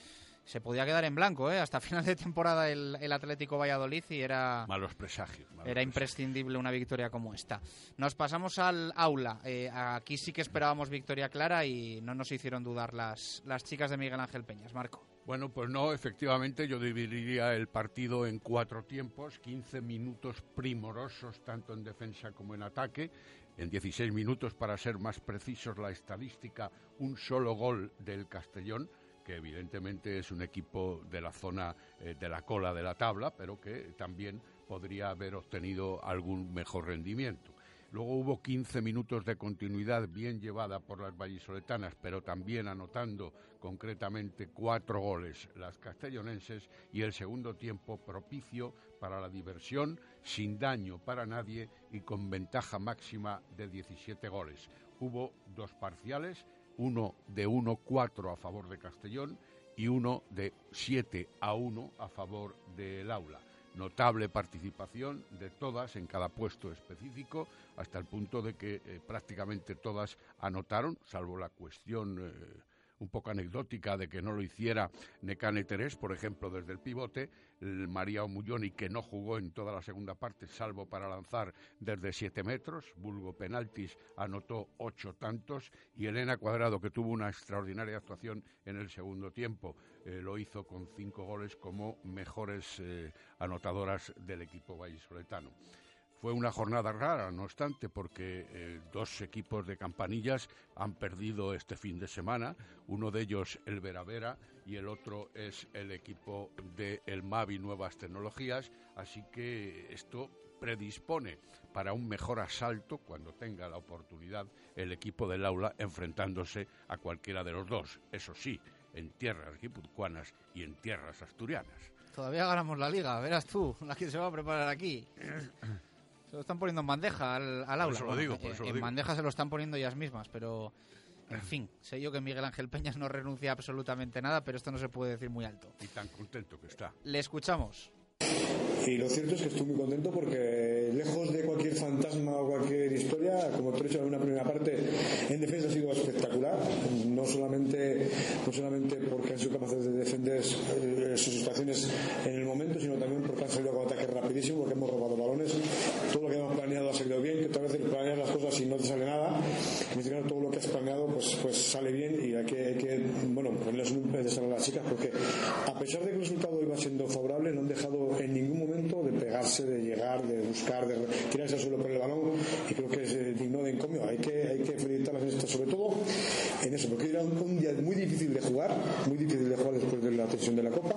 se podía quedar en blanco hasta final de temporada el, Atlético Valladolid y era malos presagios era imprescindible una victoria como esta. Nos pasamos al aula. Aquí sí que esperábamos victoria clara y no nos hicieron dudar las las chicas de Miguel Ángel Peñas. Marco. Bueno, pues no, efectivamente yo dividiría el partido en cuatro tiempos, 15 minutos primorosos tanto en defensa como en ataque, en 16 minutos para ser más precisos la estadística, un solo gol del Castellón, que evidentemente es un equipo de la zona eh, de la cola de la tabla, pero que también podría haber obtenido algún mejor rendimiento. Luego hubo 15 minutos de continuidad bien llevada por las vallisoletanas, pero también anotando concretamente cuatro goles las castellonenses y el segundo tiempo propicio para la diversión, sin daño para nadie y con ventaja máxima de 17 goles. Hubo dos parciales, uno de 1-4 a favor de Castellón y uno de 7 a 1 a favor del aula. Notable participación de todas en cada puesto específico, hasta el punto de que eh, prácticamente todas anotaron, salvo la cuestión eh, un poco anecdótica de que no lo hiciera Necane Terés, por ejemplo, desde el pivote, el María Omulloni, que no jugó en toda la segunda parte, salvo para lanzar desde siete metros, vulgo penaltis, anotó ocho tantos, y Elena Cuadrado, que tuvo una extraordinaria actuación en el segundo tiempo, eh, lo hizo con cinco goles como mejores eh, anotadoras del equipo vallisoletano. Fue una jornada rara, no obstante, porque eh, dos equipos de campanillas han perdido este fin de semana. Uno de ellos el Veravera y el otro es el equipo de el Mavi Nuevas Tecnologías. Así que esto predispone para un mejor asalto cuando tenga la oportunidad el equipo del aula enfrentándose a cualquiera de los dos. Eso sí, en tierras guipuzcoanas y en tierras asturianas. Todavía ganamos la liga, verás tú, la que se va a preparar aquí. Se lo están poniendo en bandeja al, aula. Por eso lo digo, por en eso lo digo. bandeja se lo están poniendo ellas mismas, pero En fin, sé yo que Miguel Ángel Peñas no renuncia a absolutamente nada, pero esto no se puede decir muy alto. Y tan contento que está. Le escuchamos. Y lo cierto es que estoy muy contento porque lejos de cualquier fantasma o cualquier historia, como te he dicho en una primera parte, en defensa ha sido espectacular. No solamente, no solamente porque han sido capaces de defender eh, sus situaciones en el momento, sino también porque han salido con ataques rapidísimos, porque hemos robado balones. Todo lo que hemos planeado ha salido bien, que otras veces planeas las cosas y no te sale nada. Todo lo que has planeado pues, pues sale bien y hay que, hay que bueno, ponerles un pez a las chicas porque a pesar de que el resultado iba siendo favorable, no han dejado en ningún momento de pegarse, de llegar, de buscar, de tirarse al suelo por el balón y creo que es eh, digno de encomio. Hay que, hay que felicitarlas en sobre todo en eso, porque era un día muy difícil de jugar, muy difícil de jugar después de la tensión de la Copa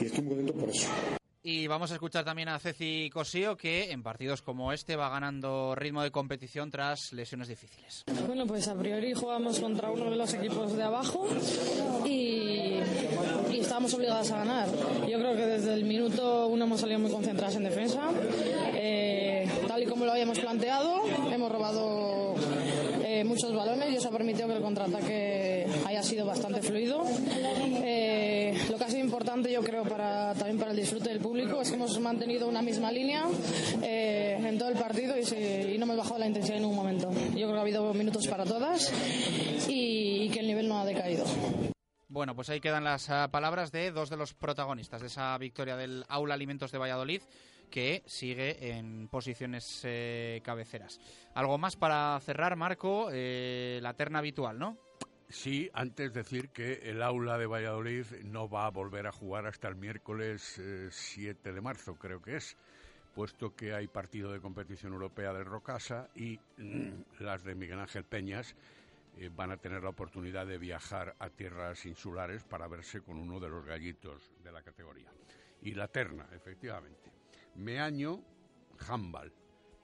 y estoy muy contento por eso. Y vamos a escuchar también a Ceci Cosío, que en partidos como este va ganando ritmo de competición tras lesiones difíciles. Bueno, pues a priori jugamos contra uno de los equipos de abajo y, y estábamos obligados a ganar. Yo creo que desde el minuto uno hemos salido muy concentrados en defensa. Eh, tal y como lo habíamos planteado, hemos robado muchos balones y eso ha permitido que el contraataque haya sido bastante fluido. Eh, lo que ha sido importante, yo creo, para, también para el disfrute del público es que hemos mantenido una misma línea eh, en todo el partido y, se- y no hemos bajado la intensidad en ningún momento. Yo creo que ha habido minutos para todas y, y que el nivel no ha decaído. Bueno, pues ahí quedan las ah, palabras de dos de los protagonistas de esa victoria del Aula Alimentos de Valladolid, que sigue en posiciones eh, cabeceras. Algo más para cerrar, Marco, Eh, la terna habitual, ¿no? Sí, antes decir que el aula de Valladolid no va a volver a jugar hasta el miércoles eh, 7 de marzo, creo que es, puesto que hay partido de competición europea de Rocasa y mm, las de Miguel Ángel Peñas eh, van a tener la oportunidad de viajar a tierras insulares para verse con uno de los gallitos de la categoría. Y la terna, efectivamente. Meaño, Handball.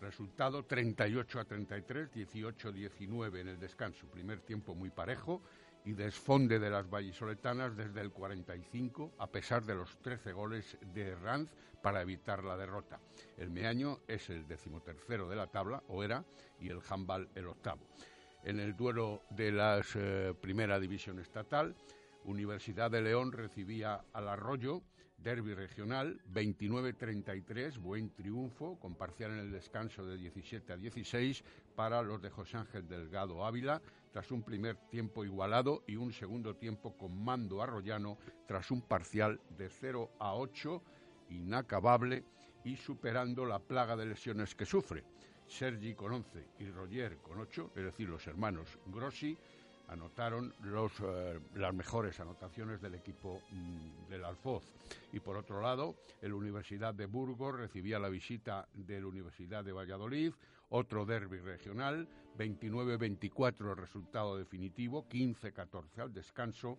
Resultado 38 a 33, 18 a 19 en el descanso. Primer tiempo muy parejo y desfonde de las vallisoletanas desde el 45 a pesar de los 13 goles de Ranz para evitar la derrota. El Meaño es el decimotercero de la tabla, o era, y el Handball el octavo. En el duelo de la primera división estatal, Universidad de León recibía al Arroyo, derby regional, 29-33, buen triunfo, con parcial en el descanso de 17 a 16 para los de José Ángel Delgado Ávila, tras un primer tiempo igualado y un segundo tiempo con mando arroyano, tras un parcial de 0 a 8, inacabable, y superando la plaga de lesiones que sufre. Sergi con 11 y Roger con 8, es decir, los hermanos Grossi, anotaron los, eh, las mejores anotaciones del equipo mm, del Alfoz. Y por otro lado, el Universidad de Burgos recibía la visita de la Universidad de Valladolid, otro derby regional, 29-24 el resultado definitivo, 15-14 al descanso,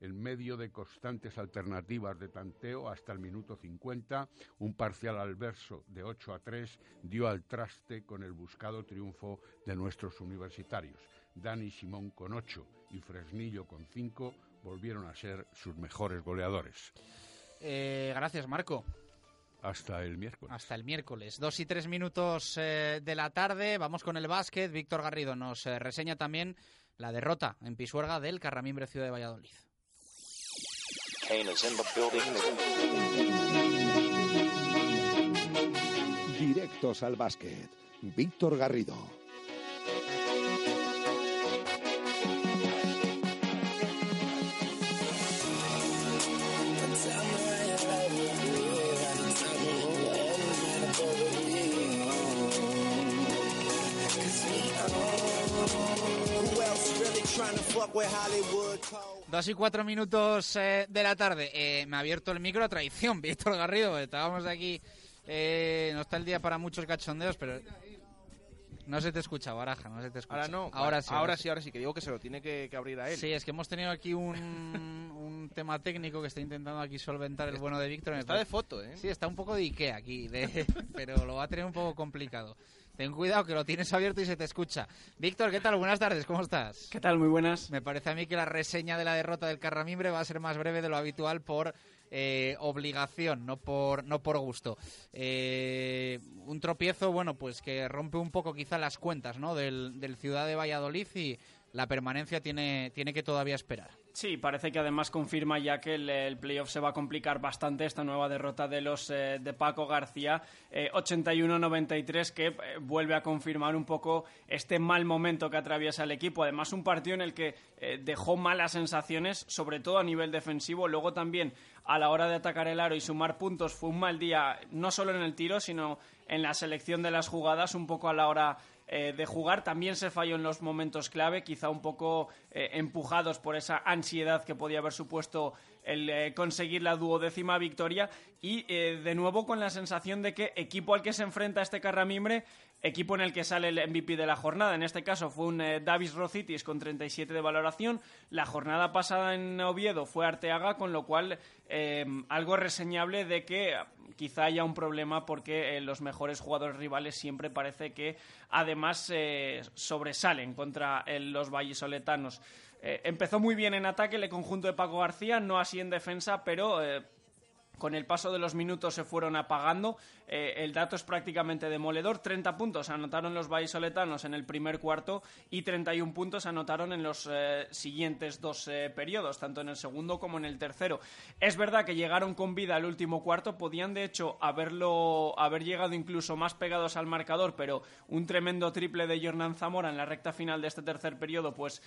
en medio de constantes alternativas de tanteo hasta el minuto 50, un parcial al verso de 8 a 3 dio al traste con el buscado triunfo de nuestros universitarios. Dani Simón con 8 y Fresnillo con 5 volvieron a ser sus mejores goleadores. Eh, gracias, Marco. Hasta el miércoles. Hasta el miércoles. Dos y tres minutos eh, de la tarde. Vamos con el básquet. Víctor Garrido nos eh, reseña también la derrota en Pisuerga del Carramimbre Ciudad de Valladolid. Directos al básquet. Víctor Garrido. Dos y cuatro minutos eh, de la tarde. Eh, me ha abierto el micro a traición, Víctor Garrido. Estábamos aquí. eh, no está el día para muchos cachondeos, pero. No se te escucha, Baraja, no se te escucha. Ahora no. Ahora sí. Ahora sí, ahora sí, que digo que se lo tiene que, que abrir a él. Sí, es que hemos tenido aquí un, un tema técnico que está intentando aquí solventar el bueno de Víctor. Está de foto, ¿eh? Sí, está un poco de Ikea aquí, de- pero lo va a tener un poco complicado. Ten cuidado que lo tienes abierto y se te escucha. Víctor, ¿qué tal? Buenas tardes, ¿cómo estás? ¿Qué tal? Muy buenas. Me parece a mí que la reseña de la derrota del Carramimbre va a ser más breve de lo habitual por eh, obligación, no por, no por gusto. Eh, un tropiezo, bueno, pues que rompe un poco quizá las cuentas ¿no? del, del Ciudad de Valladolid y la permanencia tiene, tiene que todavía esperar. Sí, parece que además confirma ya que el, playoff se va a complicar bastante esta nueva derrota de los eh, de Paco García 81-93 que eh, vuelve a confirmar un poco este mal momento que atraviesa el equipo. Además un partido en el que eh, dejó malas sensaciones, sobre todo a nivel defensivo. Luego también a la hora de atacar el aro y sumar puntos fue un mal día, no solo en el tiro, sino en la selección de las jugadas, un poco a la hora eh, de jugar. También se falló en los momentos clave, quizá un poco eh, empujados por esa ansiedad que podía haber supuesto el eh, conseguir la duodécima victoria. Y de nuevo con la sensación de que equipo al que se enfrenta este Carramimbre equipo en el que sale el MVP de la jornada. En este caso fue un Davis Rocitis con 37 de valoración. La jornada pasada en Oviedo fue Arteaga, con lo cual algo reseñable de que quizá haya un problema porque eh, los mejores jugadores rivales siempre parece que además eh, sobresalen contra eh, los vallisoletanos. empezó muy bien en ataque el conjunto de Paco García, no así en defensa, pero con el paso de los minutos se fueron apagando. Eh, el dato es prácticamente demoledor. 30 puntos anotaron los vallisoletanos en el primer cuarto y 31 puntos anotaron en los eh, siguientes dos eh, periodos, tanto en el segundo como en el tercero. Es verdad que llegaron con vida al último cuarto, podían de hecho haberlo, haber llegado incluso más pegados al marcador, pero un tremendo triple de Jornan Zamora en la recta final de este tercer periodo pues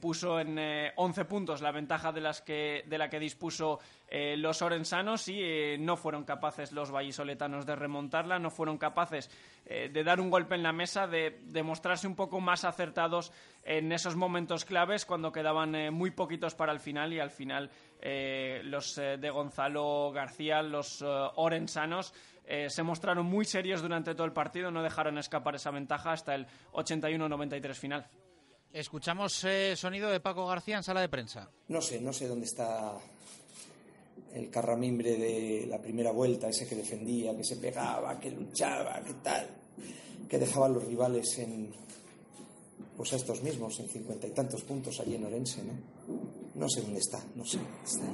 puso en 11 puntos la ventaja de, las que, de la que dispuso los orensanos y no fueron capaces los vallisoletanos de remontarla, no fueron capaces eh, de dar un golpe en la mesa, de, mostrarse un poco más acertados en esos momentos claves cuando quedaban eh, muy poquitos para el final y al final eh, los de Gonzalo García, los orensanos, se mostraron muy serios durante todo el partido, no dejaron escapar esa ventaja hasta el 81-93 final. Escuchamos sonido de Paco García en sala de prensa. No sé, no sé dónde está el carramimbre de la primera vuelta, ese que defendía, que se pegaba, que luchaba, que tal, que dejaba a los rivales en, pues a estos mismos, en cincuenta y tantos puntos allí en Orense, ¿no? No sé dónde está, no sé.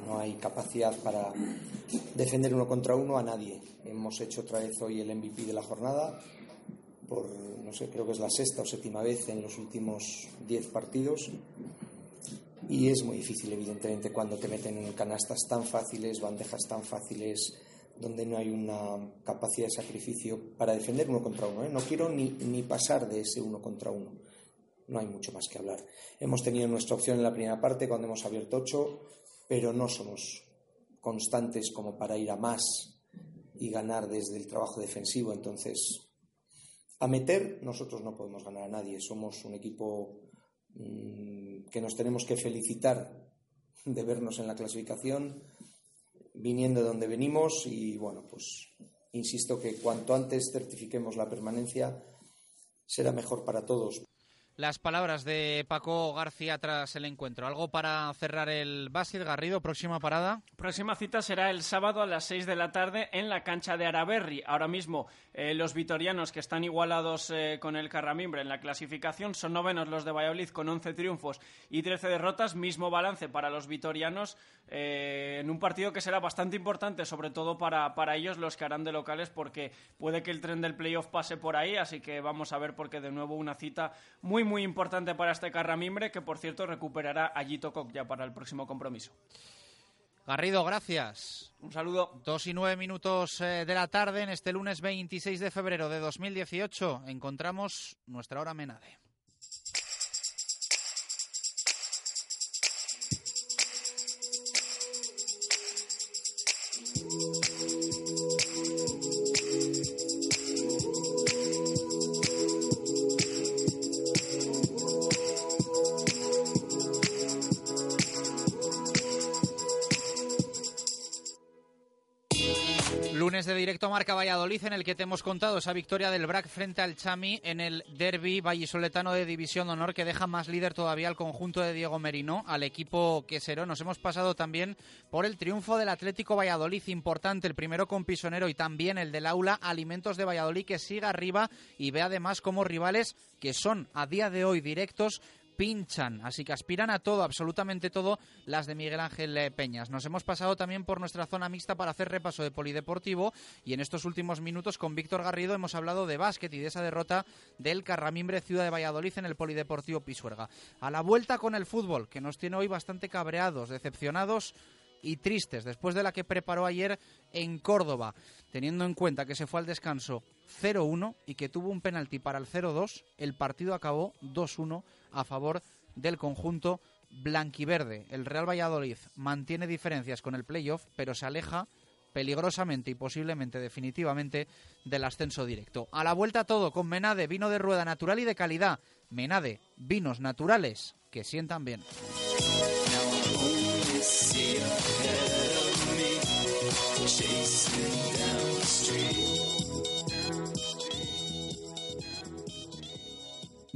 No hay capacidad para defender uno contra uno a nadie. Hemos hecho otra vez hoy el MVP de la jornada, por, no sé, creo que es la sexta o séptima vez en los últimos diez partidos y es muy difícil, evidentemente, cuando te meten en canastas tan fáciles, bandejas tan fáciles, donde no hay una capacidad de sacrificio para defender uno contra uno. ¿eh? No quiero ni, ni pasar de ese uno contra uno. No hay mucho más que hablar. Hemos tenido nuestra opción en la primera parte cuando hemos abierto ocho, pero no somos constantes como para ir a más y ganar desde el trabajo defensivo. Entonces, a meter, nosotros no podemos ganar a nadie. Somos un equipo que nos tenemos que felicitar de vernos en la clasificación, viniendo de donde venimos y bueno, pues insisto que cuanto antes certifiquemos la permanencia será mejor para todos las palabras de Paco García tras el encuentro. ¿Algo para cerrar el Basil Garrido? ¿Próxima parada? Próxima cita será el sábado a las 6 de la tarde en la cancha de Araberri. Ahora mismo eh, los vitorianos que están igualados eh, con el Carramimbre en la clasificación son novenos los de Valladolid con 11 triunfos y 13 derrotas. Mismo balance para los vitorianos eh, en un partido que será bastante importante, sobre todo para, para ellos los que harán de locales porque puede que el tren del playoff pase por ahí. Así que vamos a ver porque de nuevo una cita muy muy importante para este Carramimbre, que por cierto recuperará a Gito ya para el próximo compromiso. Garrido, gracias. Un saludo. Dos y nueve minutos eh, de la tarde en este lunes 26 de febrero de 2018. Encontramos nuestra hora Menade. Directo Marca Valladolid en el que te hemos contado esa victoria del BRAC frente al Chami en el derby vallisoletano de División de Honor que deja más líder todavía al conjunto de Diego Merino, al equipo quesero. Nos hemos pasado también por el triunfo del Atlético Valladolid, importante, el primero con Pisonero y también el del Aula Alimentos de Valladolid que sigue arriba y ve además como rivales que son a día de hoy directos pinchan, así que aspiran a todo, absolutamente todo, las de Miguel Ángel eh, Peñas. Nos hemos pasado también por nuestra zona mixta para hacer repaso de polideportivo y en estos últimos minutos con Víctor Garrido hemos hablado de básquet y de esa derrota del Carramimbre Ciudad de Valladolid en el polideportivo Pisuerga. A la vuelta con el fútbol, que nos tiene hoy bastante cabreados, decepcionados y tristes después de la que preparó ayer en Córdoba, teniendo en cuenta que se fue al descanso 0-1 y que tuvo un penalti para el 0-2, el partido acabó 2-1 a favor del conjunto blanquiverde. El Real Valladolid mantiene diferencias con el playoff, pero se aleja peligrosamente y posiblemente definitivamente del ascenso directo. A la vuelta todo con Menade, vino de rueda natural y de calidad. Menade, vinos naturales que sientan bien.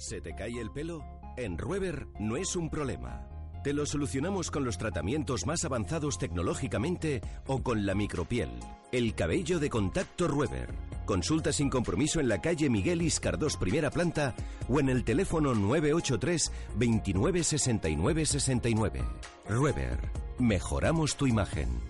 ¿Se te cae el pelo? En Rueber no es un problema. Te lo solucionamos con los tratamientos más avanzados tecnológicamente o con la micropiel. El cabello de contacto Rueber. Consulta sin compromiso en la calle Miguel Iscardós, primera planta, o en el teléfono 983 29 69 69. Rueber. Mejoramos tu imagen.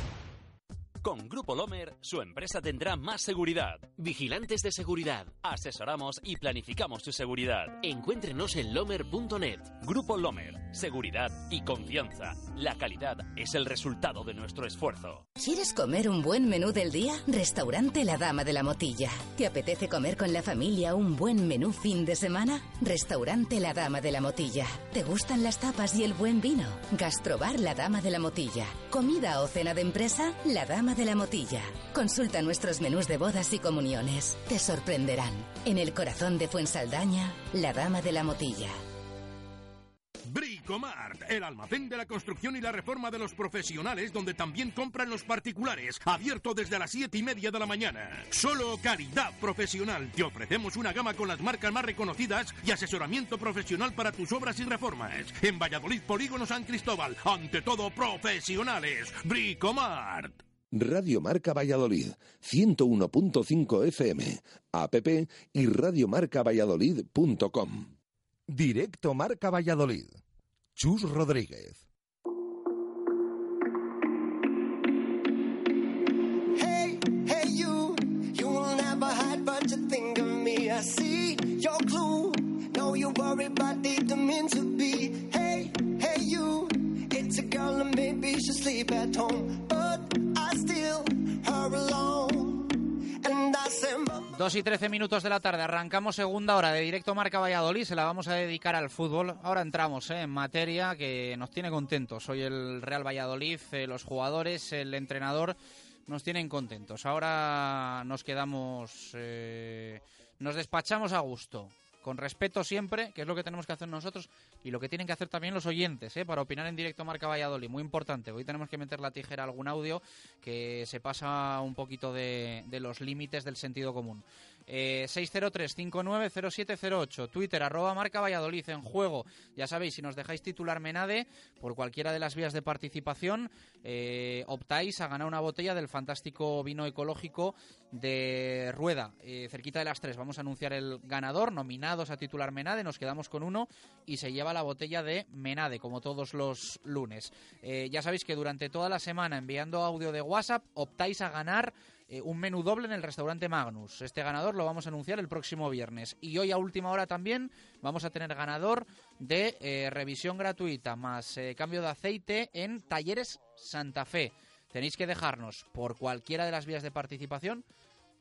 Con Grupo Lomer, su empresa tendrá más seguridad. Vigilantes de seguridad. Asesoramos y planificamos su seguridad. Encuéntrenos en lomer.net. Grupo Lomer. Seguridad y confianza. La calidad es el resultado de nuestro esfuerzo. ¿Quieres comer un buen menú del día? Restaurante La Dama de la Motilla. ¿Te apetece comer con la familia un buen menú fin de semana? Restaurante La Dama de la Motilla. ¿Te gustan las tapas y el buen vino? Gastrobar La Dama de la Motilla. ¿Comida o cena de empresa? La Dama de la Motilla. Consulta nuestros menús de bodas y comuniones. Te sorprenderán. En el corazón de Fuensaldaña, La Dama de la Motilla. Bricomart, el almacén de la construcción y la reforma de los profesionales, donde también compran los particulares, abierto desde las siete y media de la mañana. Solo calidad profesional. Te ofrecemos una gama con las marcas más reconocidas y asesoramiento profesional para tus obras y reformas. En Valladolid, Polígono San Cristóbal, ante todo profesionales. Bricomart. Radio Marca Valladolid, 101.5 FM, app y radiomarcavalladolid.com. Directo Marca Valladolid. Chus Rodríguez. Hey, hey, you, you will never hide, but you think of me. I see your clue. No, you worry, but didn't mean to be. Hey, hey, you, Dos y trece minutos de la tarde, arrancamos segunda hora de directo Marca Valladolid, se la vamos a dedicar al fútbol. Ahora entramos eh, en materia que nos tiene contentos. Hoy el Real Valladolid, eh, los jugadores, el entrenador nos tienen contentos. Ahora nos quedamos, eh, nos despachamos a gusto. Con respeto siempre, que es lo que tenemos que hacer nosotros y lo que tienen que hacer también los oyentes, ¿eh? para opinar en directo Marca Valladolid. Muy importante. Hoy tenemos que meter la tijera a algún audio que se pasa un poquito de, los límites del sentido común. Eh, 603-590708, Twitter, arroba marca Valladolid en juego. Ya sabéis, si nos dejáis titular Menade por cualquiera de las vías de participación, eh, optáis a ganar una botella del fantástico vino ecológico de Rueda, eh, cerquita de las tres. Vamos a anunciar el ganador, a titular Menade, nos quedamos con uno y se lleva la botella de Menade, como todos los lunes. Eh, ya sabéis que durante toda la semana, enviando audio de WhatsApp, optáis a ganar eh, un menú doble en el restaurante Magnus. Este ganador lo vamos a anunciar el próximo viernes. Y hoy a última hora también vamos a tener ganador de eh, revisión gratuita más cambio de aceite en Talleres Santa Fe. Tenéis que dejarnos por cualquiera de las vías de participación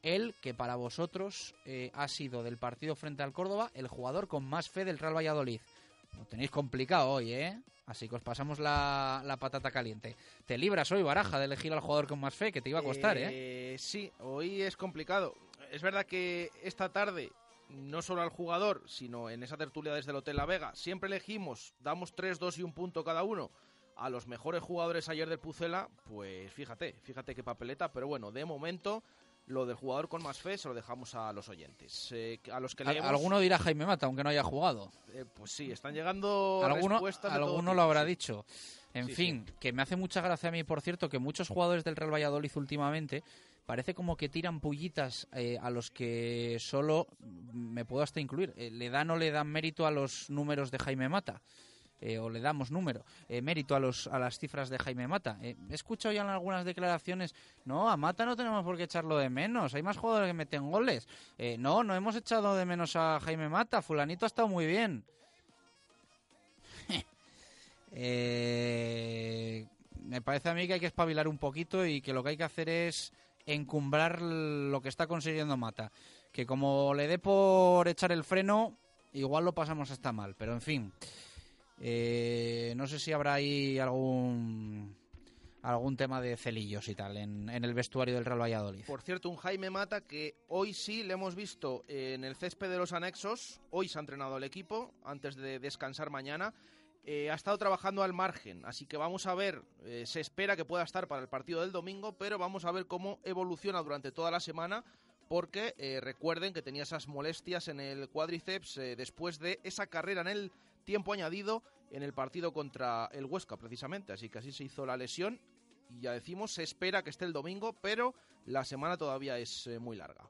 el que para vosotros eh, ha sido del partido frente al Córdoba el jugador con más fe del Real Valladolid. Lo tenéis complicado hoy, ¿eh? Así que os pasamos la, la patata caliente. Te libras hoy, Baraja, de elegir al jugador con más fe, que te iba a costar, ¿eh? Eh, Sí, hoy es complicado. Es verdad que esta tarde, no solo al jugador, sino en esa tertulia desde el Hotel La Vega, siempre elegimos, damos 3, 2 y un punto cada uno a los mejores jugadores ayer del Pucela, pues fíjate, fíjate qué papeleta, pero bueno, de momento lo del jugador con más fe se lo dejamos a los oyentes. Eh, a los que leemos, Alguno dirá Jaime Mata, aunque no haya jugado. eh, pues sí, están llegando alguno respuestas de alguno lo habrá sí. dicho. En Sí, fin, que me hace mucha gracia a mí, por cierto, que muchos jugadores del Real Valladolid últimamente parece como que tiran pullitas eh, a los que solo me puedo hasta incluir. eh, le dan o le dan mérito a los números de Jaime Mata. Eh, o le damos número, eh, mérito a, los, a las cifras de Jaime Mata. Eh, he escuchado ya en algunas declaraciones, no, a Mata no tenemos por qué echarlo de menos, hay más jugadores que meten goles. No, no hemos echado de menos a Jaime Mata, fulanito ha estado muy bien. Me parece a mí que hay que espabilar un poquito y que lo que hay que hacer es encumbrar lo que está consiguiendo Mata. Que como le dé por echar el freno, igual lo pasamos hasta mal. Pero en fin, eh, no sé si habrá ahí algún algún tema de celillos y tal en, en el vestuario del Real Valladolid. Por cierto, un Jaime Mata que hoy sí le hemos visto en el césped de los anexos. Hoy se ha entrenado el equipo antes de descansar mañana. Eh, ha estado trabajando al margen, así que vamos a ver. eh, se espera que pueda estar para el partido del domingo, pero vamos a ver cómo evoluciona durante toda la semana. Porque eh, recuerden que tenía esas molestias en el cuádriceps después de esa carrera en el tiempo añadido en el partido contra el Huesca, precisamente. Así que así se hizo la lesión y ya decimos, se espera que esté el domingo, pero la semana todavía es eh, muy larga.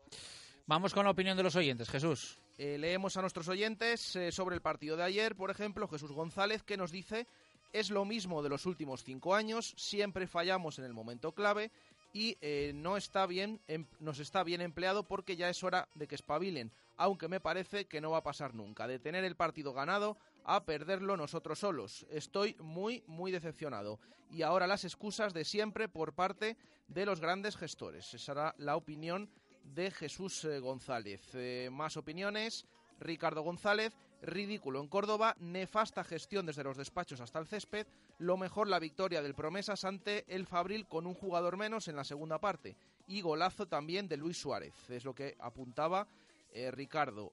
Vamos con la opinión de los oyentes, Jesús. Eh, leemos a nuestros oyentes eh, sobre el partido de ayer, por ejemplo, Jesús González, que nos dice, es lo mismo de los últimos cinco años, siempre fallamos en el momento clave y eh, no está bien, em- nos está bien empleado porque ya es hora de que espabilen, aunque me parece que no va a pasar nunca, de tener el partido ganado a perderlo nosotros solos. Estoy muy, muy decepcionado. Y ahora las excusas de siempre por parte de los grandes gestores. Esa era la opinión de Jesús eh, González. Eh, más opiniones. Ricardo González, ridículo en Córdoba, nefasta gestión desde los despachos hasta el césped, lo mejor la victoria del Promesas ante el Fabril con un jugador menos en la segunda parte y golazo también de Luis Suárez, es lo que apuntaba eh, Ricardo.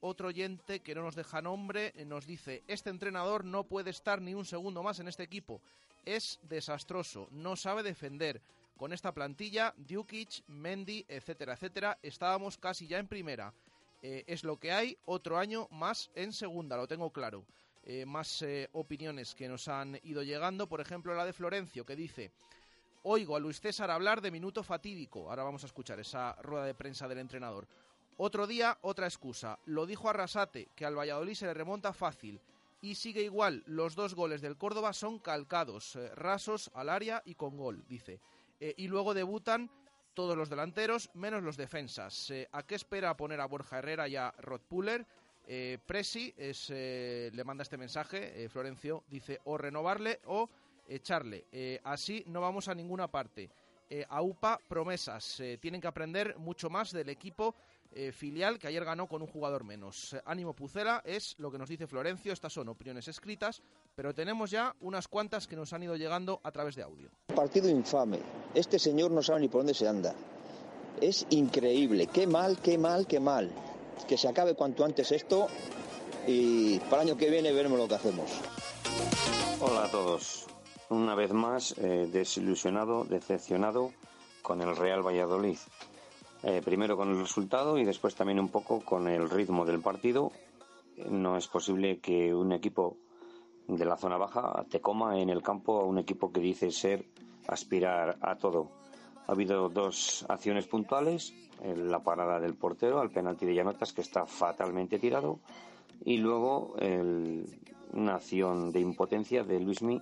Otro oyente que no nos deja nombre eh, nos dice, este entrenador no puede estar ni un segundo más en este equipo, es desastroso, no sabe defender. Con esta plantilla, Djukic, Mendy, etcétera, etcétera, estábamos casi ya en primera. Eh, es lo que hay, otro año más en segunda, lo tengo claro. Eh, más opiniones que nos han ido llegando, por ejemplo la de Florencio, que dice, oigo a Luis César hablar de minuto fatídico. Ahora vamos a escuchar esa rueda de prensa del entrenador. Otro día, otra excusa. Lo dijo Arrasate, que al Valladolid se le remonta fácil. Y sigue igual, los dos goles del Córdoba son calcados, eh, rasos al área y con gol, dice. Eh, y luego debutan todos los delanteros, menos los defensas. Eh, ¿A qué espera poner a Borja Herrera y a Rod Puller? Presi es, le manda este mensaje, Florencio, dice o renovarle o echarle. Así no vamos a ninguna parte. Eh, AUPA, promesas. Eh, tienen que aprender mucho más del equipo eh, filial que ayer ganó con un jugador menos. Ánimo Pucela es lo que nos dice Florencio. Estas son opiniones escritas, pero tenemos ya unas cuantas que nos han ido llegando a través de audio. Partido infame. Este señor no sabe ni por dónde se anda. Es increíble. Qué mal, qué mal, qué mal. Que se acabe cuanto antes esto y para el año que viene veremos lo que hacemos. Hola a todos. Una vez más, eh, desilusionado, decepcionado con el Real Valladolid. Eh, primero con el resultado y después también un poco con el ritmo del partido. No es posible que un equipo de la zona baja te coma en el campo a un equipo que dice ser aspirar a todo. Ha habido dos acciones puntuales, eh, la parada del portero al penalti de Llanotas que está fatalmente tirado y luego el- una acción de impotencia de Luismi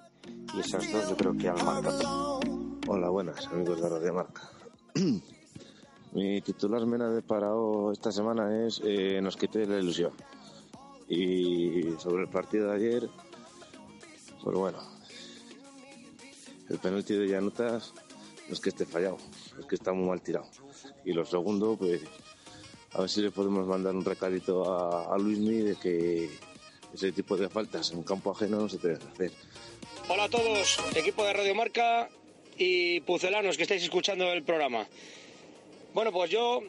y esas dos yo creo que al marca. Hola, buenas amigos de Radio Marca. Mi titular mena de parado esta semana es eh, nos quité la ilusión. Y sobre el partido de ayer, pues bueno, el penalti de Llanutas no es que esté fallado, es que está muy mal tirado. Y lo segundo, pues a ver si le podemos mandar un recadito a, a Luismi de que ese tipo de faltas en campo ajeno no se deben hacer. Hola a todos, equipo de Radio Marca y pucelanos que estáis escuchando el programa. Bueno, pues yo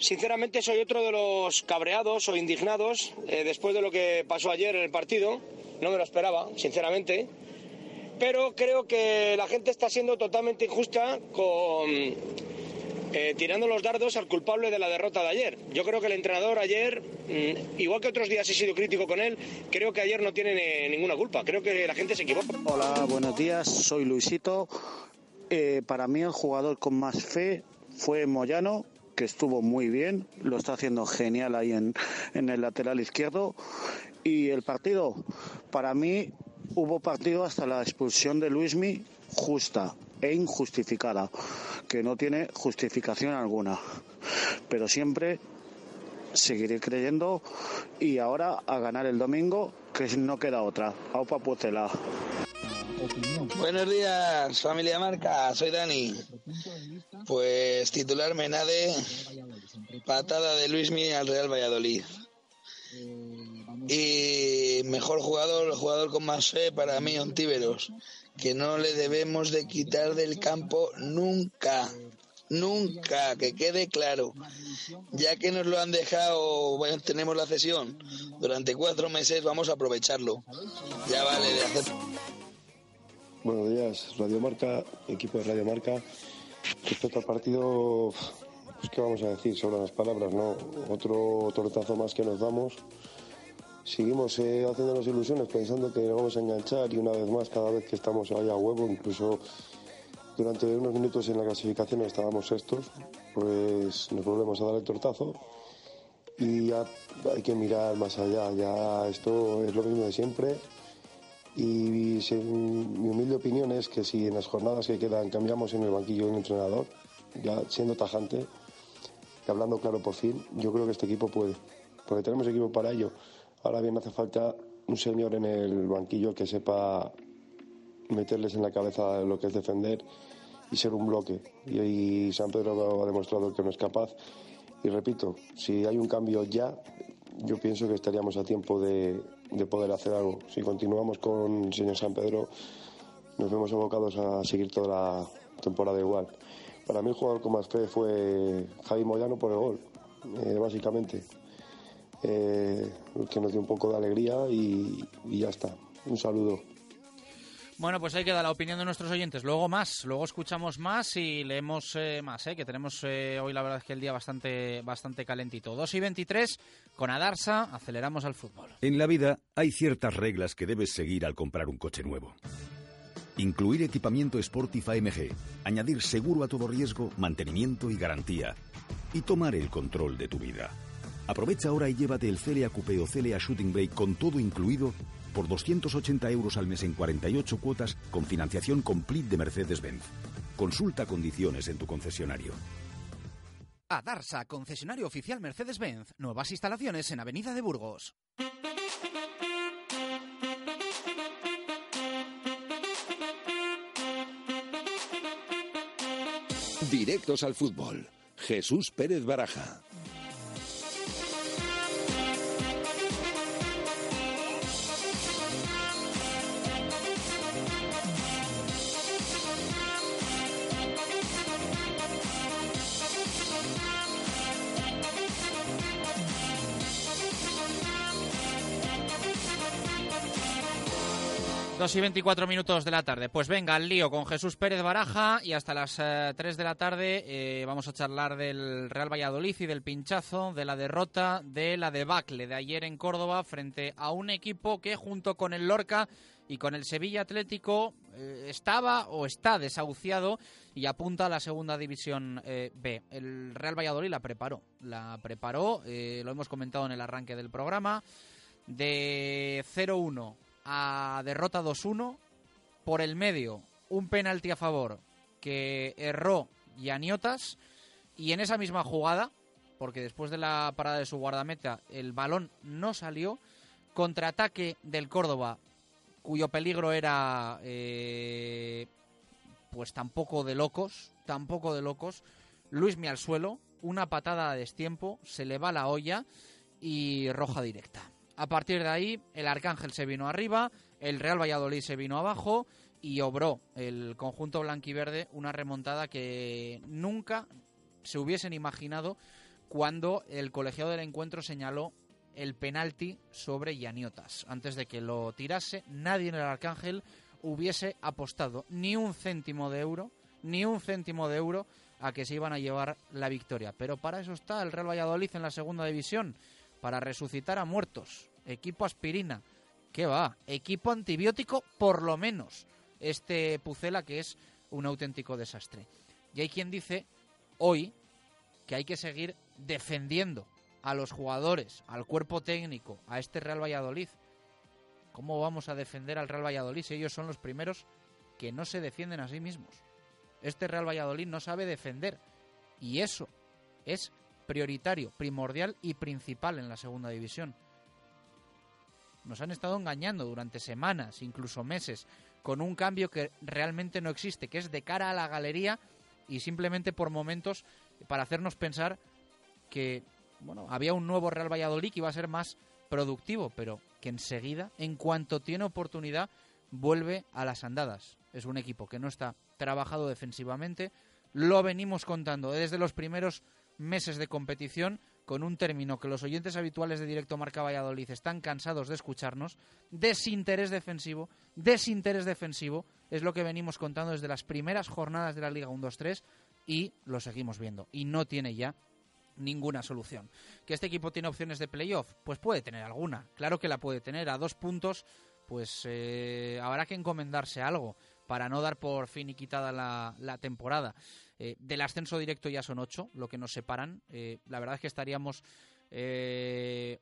sinceramente soy otro de los cabreados o indignados eh, después de lo que pasó ayer en el partido. No me lo esperaba, sinceramente. Pero creo que la gente está siendo totalmente injusta con eh, tirando los dardos al culpable de la derrota de ayer. Yo creo que el entrenador ayer, mm, igual que otros días he sido crítico con él, creo que ayer no tiene ninguna culpa. Creo que la gente se equivoca. Hola, buenos días, soy Luisito. Eh, para mí el jugador con más fe fue Moyano, que estuvo muy bien, lo está haciendo genial ahí en, en el lateral izquierdo. Y el partido, para mí hubo partido hasta la expulsión de Luismi justa e injustificada, que no tiene justificación alguna. Pero siempre seguiré creyendo y ahora a ganar el domingo, que no queda otra. Aupa Pucela. Buenos días, familia Marca, soy Dani. Pues titular Menade, patada de Luismi al Real Valladolid. Y mejor jugador, el jugador con más fe para mí, Ontíveros, que no le debemos de quitar del campo nunca, nunca, que quede claro. Ya que nos lo han dejado, bueno, tenemos la cesión durante cuatro meses, vamos a aprovecharlo. Ya vale de hacer... Buenos días, Radio Marca, equipo de Radio Marca. Respecto al partido, pues qué vamos a decir sobre las palabras, ¿no? Otro tortazo más que nos damos. Seguimos eh, haciéndonos ilusiones pensando que nos vamos a enganchar y una vez más cada vez que estamos ahí a huevo, incluso durante unos minutos en la clasificación estábamos sextos, pues nos volvemos a dar el tortazo y ya hay que mirar más allá, ya esto es lo mismo de siempre y mi humilde opinión es que si en las jornadas que quedan cambiamos en el banquillo un entrenador, ya siendo tajante y hablando claro por fin, yo creo que este equipo puede, porque tenemos equipo para ello. Ahora bien hace falta un señor en el banquillo que sepa meterles en la cabeza lo que es defender y ser un bloque. Y, y San Pedro ha demostrado que no es capaz. Y repito, si hay un cambio ya, yo pienso que estaríamos a tiempo de, de poder hacer algo. Si continuamos con el señor San Pedro, nos vemos abocados a seguir toda la temporada igual. Para mí el jugador con más fe fue Javi Moyano por el gol, eh, básicamente. Eh, que nos dio un poco de alegría y, y ya está. Un saludo. Bueno, pues ahí queda la opinión de nuestros oyentes. Luego más, luego escuchamos más y leemos eh, más, ¿eh? que tenemos eh, hoy la verdad es que el día bastante, bastante calentito. 2 y 23, con Adarsa, aceleramos al fútbol. En la vida hay ciertas reglas que debes seguir al comprar un coche nuevo. Incluir equipamiento Sportif AMG, añadir seguro a todo riesgo, mantenimiento y garantía. Y tomar el control de tu vida. Aprovecha ahora y llévate el Celia Coupé o Celia Shooting Brake con todo incluido por 280 euros al mes en 48 cuotas con financiación complete de Mercedes-Benz. Consulta condiciones en tu concesionario. Adarsa, concesionario oficial Mercedes-Benz. Nuevas instalaciones en Avenida de Burgos. Directos al fútbol. Jesús Pérez Baraja. Dos y 24 minutos de la tarde. Pues venga, al lío con Jesús Pérez Baraja y hasta las eh, 3 de la tarde eh, vamos a charlar del Real Valladolid y del pinchazo, de la derrota, de la debacle de ayer en Córdoba frente a un equipo que junto con el Lorca y con el Sevilla Atlético eh, estaba o está desahuciado y apunta a la segunda división eh, B. El Real Valladolid la preparó, la preparó, lo hemos comentado en el arranque del programa, de 0-1 a derrota 2-1, por el medio un penalti a favor que erró Yaniotas Y en esa misma jugada, porque después de la parada de su guardameta el balón no salió, contraataque del Córdoba, cuyo peligro era eh, pues tampoco de locos, tampoco de locos. Luis mi al suelo, una patada a destiempo, se le va la olla y roja directa. A partir de ahí, el Arcángel se vino arriba, el Real Valladolid se vino abajo y obró el conjunto blanquiverde una remontada que nunca se hubiesen imaginado cuando el colegiado del encuentro señaló el penalti sobre Yaniotas. Antes de que lo tirase, nadie en el Arcángel hubiese apostado ni un céntimo de euro, ni un céntimo de euro a que se iban a llevar la victoria. Pero para eso está el Real Valladolid en la segunda división, para resucitar a muertos. Equipo aspirina. ¿Qué va? Equipo antibiótico, por lo menos. Este Pucela que es un auténtico desastre. Y hay quien dice hoy que hay que seguir defendiendo a los jugadores, al cuerpo técnico, a este Real Valladolid. ¿Cómo vamos a defender al Real Valladolid si ellos son los primeros que no se defienden a sí mismos? Este Real Valladolid no sabe defender y eso es prioritario, primordial y principal en la segunda división. Nos han estado engañando durante semanas, incluso meses, con un cambio que realmente no existe, que es de cara a la galería y simplemente por momentos para hacernos pensar que bueno, había un nuevo Real Valladolid que iba a ser más productivo, pero que enseguida, en cuanto tiene oportunidad, vuelve a las andadas. Es un equipo que no está trabajado defensivamente, lo venimos contando desde los primeros meses de competición, con un término que los oyentes habituales de Directo Marca Valladolid están cansados de escucharnos, desinterés defensivo, desinterés defensivo, es lo que venimos contando desde las primeras jornadas de la Liga 1-2-3 y lo seguimos viendo. Y no tiene ya ninguna solución. ¿Que este equipo tiene opciones de playoff? Pues puede tener alguna, claro que la puede tener. A dos puntos, pues eh, habrá que encomendarse algo para no dar por fin y quitada la, temporada. Eh, del ascenso directo ya son ocho, lo que nos separan. Eh, la verdad es que estaríamos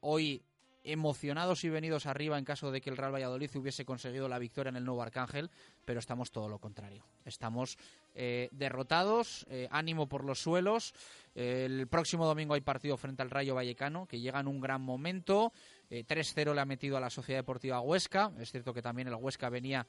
hoy emocionados y venidos arriba en caso de que el Real Valladolid hubiese conseguido la victoria en el nuevo Arcángel, pero estamos todo lo contrario. Estamos eh, derrotados, eh, ánimo por los suelos. el próximo domingo hay partido frente al Rayo Vallecano, que llega en un gran momento. 3-0 eh, le ha metido a la Sociedad Deportiva Huesca. Es cierto que también el Huesca venía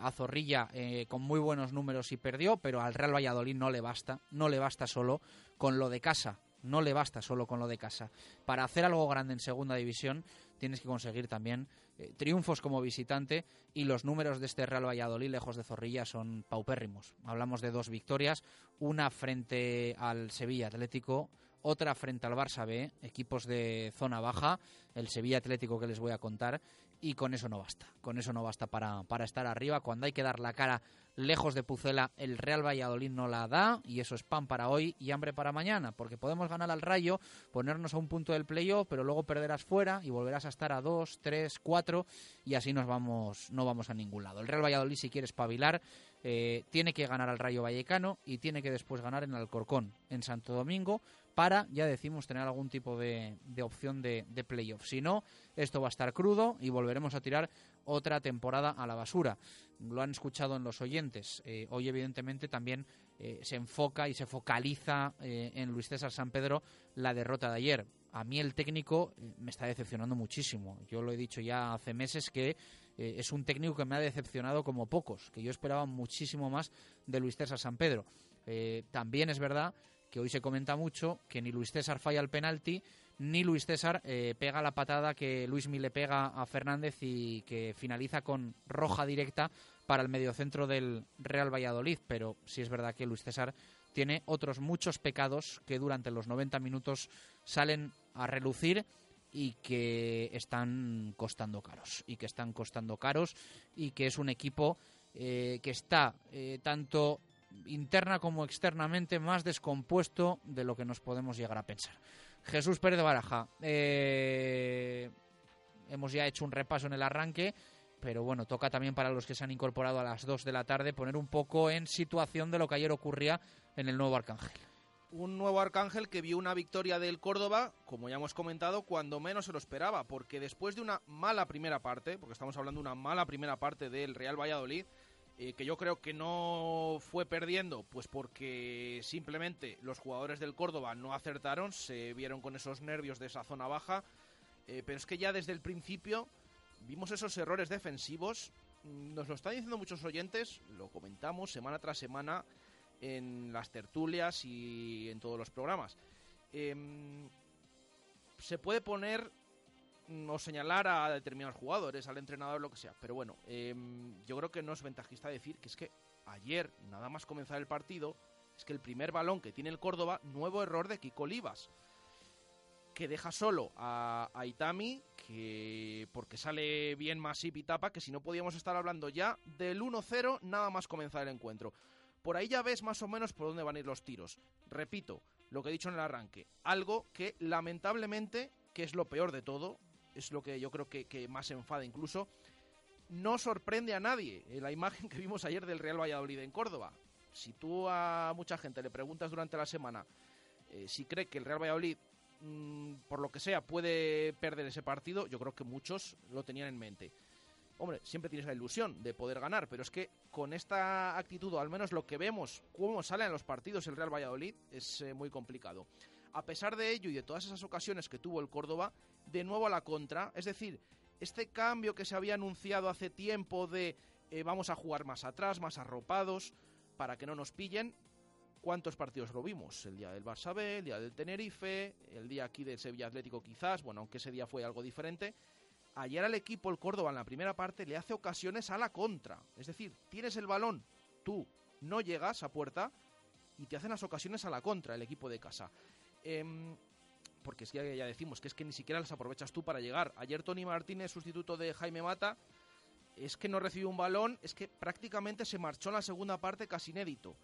a Zorrilla con muy buenos números y perdió, pero al Real Valladolid no le basta. No le basta solo con lo de casa no le basta solo con lo de casa. Para hacer algo grande en segunda división tienes que conseguir también eh, triunfos como visitante y los números de este Real Valladolid lejos de Zorrilla son paupérrimos. Hablamos de dos victorias, una frente al Sevilla Atlético, otra frente al Barça B, equipos de zona baja, el Sevilla Atlético que les voy a contar, y con eso no basta. Con eso no basta para, para estar arriba. Cuando hay que dar la cara lejos de Pucela, el Real Valladolid no la da y eso es pan para hoy y hambre para mañana, porque podemos ganar al Rayo, ponernos a un punto del playoff, pero luego perderás fuera y volverás a estar a dos, tres, cuatro y así nos vamos, no vamos a ningún lado. El Real Valladolid si quiere espabilar eh, tiene que ganar al Rayo Vallecano y tiene que después ganar en Alcorcón, en Santo Domingo, para, ya decimos, tener algún tipo de, opción de, de playoff. Si no, esto va a estar crudo y volveremos a tirar otra temporada a la basura. Lo han escuchado en los oyentes. Eh, hoy, evidentemente, también eh, se enfoca y se focaliza en Luis César San Pedro la derrota de ayer. A mí el técnico me está decepcionando muchísimo. Yo lo he dicho ya hace meses que eh, es un técnico que me ha decepcionado como pocos, que yo esperaba muchísimo más de Luis César San Pedro. Eh, también es verdad que hoy se comenta mucho que ni Luis César falla el penalti, ni Luis César eh, pega la patada que Luis le pega a Fernández y que finaliza con roja directa para el mediocentro del Real Valladolid. Pero sí es verdad que Luis César tiene otros muchos pecados que durante los 90 minutos salen a relucir y que están costando caros y que están costando caros y que es un equipo eh, que está eh, tanto interna como externamente más descompuesto de lo que nos podemos llegar a pensar. Jesús Pérez de Baraja, eh, hemos ya hecho un repaso en el arranque, pero bueno, toca también para los que se han incorporado a las 2 de la tarde poner un poco en situación de lo que ayer ocurría en el nuevo Arcángel un nuevo Arcángel que vio una victoria del Córdoba, como ya hemos comentado, cuando menos se lo esperaba, porque después de una mala primera parte, porque estamos hablando de una mala primera parte del Real Valladolid, eh, que yo creo que no fue perdiendo, pues porque simplemente los jugadores del Córdoba no acertaron, se vieron con esos nervios de esa zona baja, eh, pero es que ya desde el principio vimos esos errores defensivos, nos lo están diciendo muchos oyentes, lo comentamos semana tras semana en las tertulias y en todos los programas. Em, se puede poner o señalar a determinados jugadores, al entrenador, lo que sea. Pero bueno, em, yo creo que no es ventajista decir que es que ayer, nada más comenzar el partido, es que el primer balón que tiene el Córdoba, nuevo error de Kiko Olivas, que deja solo a, Itami, que porque sale bien Masip y Tapa, que si no podíamos estar hablando ya del 1-0 nada más comenzar el encuentro. Por ahí ya ves más o menos por dónde van a ir los tiros. Repito, lo que he dicho en el arranque, algo que lamentablemente, que es lo peor de todo, es lo que yo creo que, más enfada incluso, no sorprende a nadie en la imagen que vimos ayer del Real Valladolid en Córdoba. Si tú a mucha gente le preguntas durante la semana eh, si cree que el Real Valladolid, mm, por lo que sea, puede perder ese partido, yo creo que muchos lo tenían en mente. Hombre, siempre tienes la ilusión de poder ganar, pero es que con esta actitud, o al menos lo que vemos, cómo salen los partidos el Real Valladolid, es eh, muy complicado. A pesar de ello y de todas esas ocasiones que tuvo el Córdoba, de nuevo a la contra, es decir, este cambio que se había anunciado hace tiempo de eh, vamos a jugar más atrás, más arropados, para que no nos pillen. ¿Cuántos partidos lo vimos? El día del Barça B, el día del Tenerife, el día aquí del Sevilla Atlético quizás, bueno, aunque ese día fue algo diferente. Ayer al equipo, el Córdoba, en la primera parte, le hace ocasiones a la contra. Es decir, tienes el balón, tú no llegas a puerta y te hacen las ocasiones a la contra el equipo de casa. Em, porque es que ya decimos que es que ni siquiera las aprovechas tú para llegar. Ayer Tony Martínez, sustituto de Jaime Mata, es que no recibió un balón, es que prácticamente se marchó en la segunda parte casi inédito.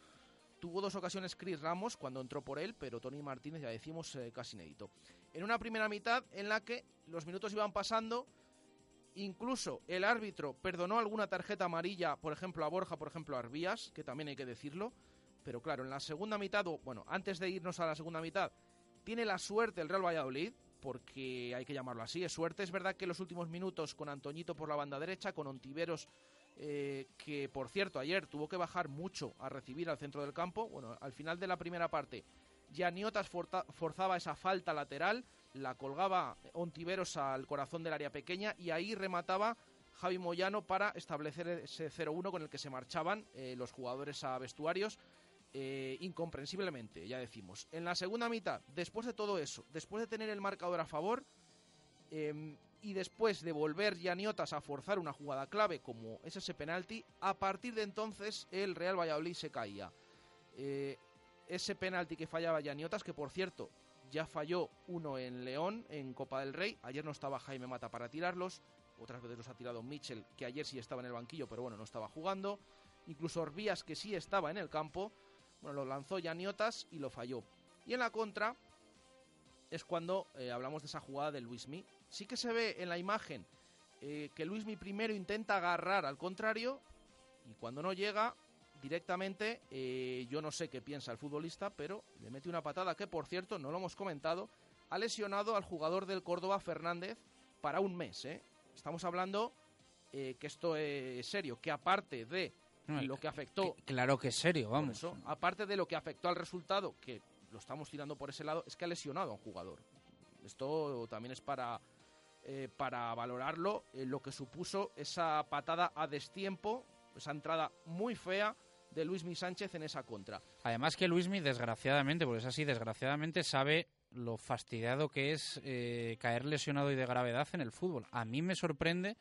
Tuvo dos ocasiones Chris Ramos cuando entró por él, pero Tony Martínez, ya decimos, eh, casi inédito. En una primera mitad en la que los minutos iban pasando, incluso el árbitro perdonó alguna tarjeta amarilla, por ejemplo a Borja, por ejemplo a Arbías, que también hay que decirlo, pero claro, en la segunda mitad, o bueno, antes de irnos a la segunda mitad, tiene la suerte el Real Valladolid, porque hay que llamarlo así, es suerte. Es verdad que los últimos minutos con Antoñito por la banda derecha, con Ontiveros, eh, que por cierto ayer tuvo que bajar mucho a recibir al centro del campo, bueno, al final de la primera parte, Janiotas forzaba esa falta lateral, la colgaba Ontiveros al corazón del área pequeña y ahí remataba Javi Moyano para establecer ese 0-1 con el que se marchaban eh, los jugadores a vestuarios. Eh, incomprensiblemente, ya decimos. En la segunda mitad, después de todo eso, después de tener el marcador a favor em, y después de volver Janiotas a forzar una jugada clave como es ese penalti, a partir de entonces el Real Valladolid se caía. Eh, ese penalti que fallaba Janiotas, que por cierto ya falló uno en León, en Copa del Rey, ayer no estaba Jaime Mata para tirarlos, otras veces los ha tirado Mitchell, que ayer sí estaba en el banquillo, pero bueno, no estaba jugando, incluso Orbías, que sí estaba en el campo, bueno, lo lanzó Janiotas y lo falló. Y en la contra es cuando eh, hablamos de esa jugada de Luismi. Sí que se ve en la imagen eh, que Luismi primero intenta agarrar al contrario y cuando no llega directamente, eh, yo no sé qué piensa el futbolista, pero le mete una patada que, por cierto, no lo hemos comentado, ha lesionado al jugador del Córdoba, Fernández, para un mes. Estamos hablando que esto es serio, que aparte de lo que afectó. claro que es serio, vamos. aparte de lo que afectó al resultado, que lo estamos tirando por ese lado, es que ha lesionado a un jugador. Esto también es para, eh, para valorarlo, eh, lo que supuso esa patada a destiempo, esa entrada muy fea de Luismi Sánchez en esa contra. Además que Luismi, desgraciadamente, porque es así, desgraciadamente sabe lo fastidiado que es eh, caer lesionado y de gravedad en el fútbol. A mí me sorprende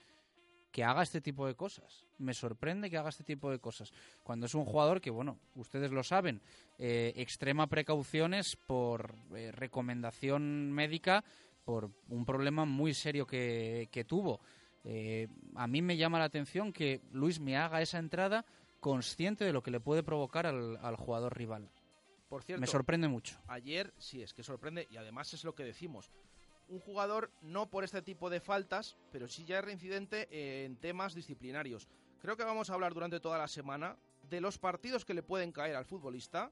que haga este tipo de cosas. Me sorprende que haga este tipo de cosas. Cuando es un jugador que, bueno, ustedes lo saben, eh, extrema precauciones por eh, recomendación médica, por un problema muy serio que, tuvo. Eh, a mí me llama la atención que Luis me haga esa entrada consciente de lo que le puede provocar al, al jugador rival. Por cierto, me sorprende mucho. Ayer sí, es que sorprende y además es lo que decimos un jugador no por este tipo de faltas, pero sí ya es reincidente en temas disciplinarios. Creo que vamos a hablar durante toda la semana de los partidos que le pueden caer al futbolista,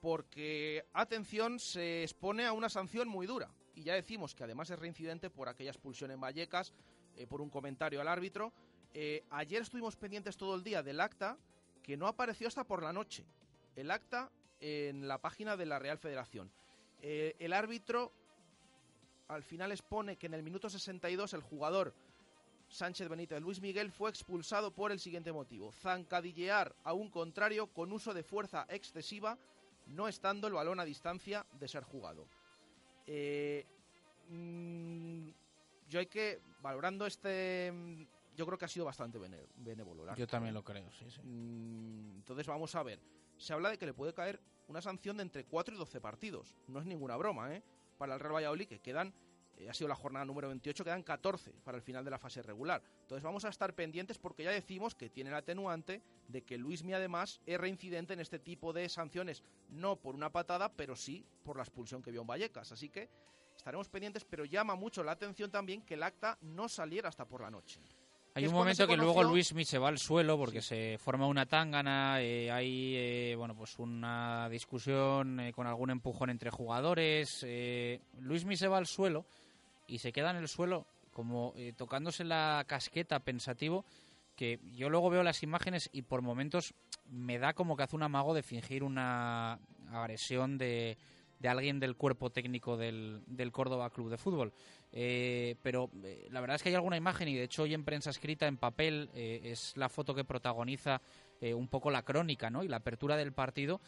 porque, atención, se expone a una sanción muy dura. Y ya decimos que además es reincidente por aquella expulsión en Vallecas, eh, por un comentario al árbitro. Eh, ayer estuvimos pendientes todo el día del acta que no apareció hasta por la noche. El acta en la página de la Real Federación. Eh, el árbitro al final expone que en el minuto 62 el jugador Sánchez Benítez Luis Miguel fue expulsado por el siguiente motivo: zancadillear a un contrario con uso de fuerza excesiva, no estando el balón a distancia de ser jugado. Eh, mm, yo hay que, valorando este, yo creo que ha sido bastante bene- benévolo. Yo también ¿eh? lo creo, sí, sí. Mm, Entonces vamos a ver. Se habla de que le puede caer una sanción de entre 4 y 12 partidos. No es ninguna broma, ¿eh? Para el Real Valladolid, que quedan, eh, ha sido la jornada número 28, quedan 14 para el final de la fase regular. Entonces vamos a estar pendientes porque ya decimos que tiene el atenuante de que Luismi además es reincidente en este tipo de sanciones. No por una patada, pero sí por la expulsión que vio en Vallecas. Así que estaremos pendientes, pero llama mucho la atención también que el acta no saliera hasta por la noche. Hay un momento que luego Luis se va al suelo porque se forma una tángana, eh, hay eh, bueno pues una discusión eh, con algún empujón entre jugadores. Eh, Luis se va al suelo y se queda en el suelo como eh, tocándose la casqueta pensativo que yo luego veo las imágenes y por momentos me da como que hace un amago de fingir una agresión de, de alguien del cuerpo técnico del, del Córdoba Club de Fútbol. Eh, pero eh, la verdad es que hay alguna imagen y de hecho hoy en prensa escrita en papel eh, es la foto que protagoniza eh, un poco la crónica ¿no? y la apertura del partido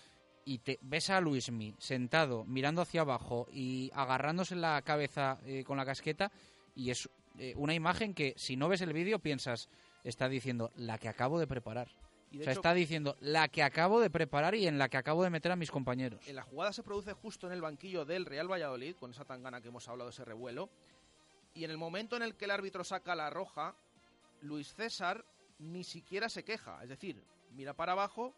y te ves a Luismi sentado mirando hacia abajo y agarrándose la cabeza con la casqueta y es una imagen que si no ves el vídeo piensas está diciendo la que acabo de preparar Y de o sea, hecho- está diciendo la que acabo de preparar y en la que acabo de meter a mis compañeros. Eh, La jugada se produce justo en el banquillo del Real Valladolid, con esa tangana que hemos hablado, ese revuelo. Y en el momento en el que el árbitro saca la roja, Luis César ni siquiera se queja. Es decir, mira para abajo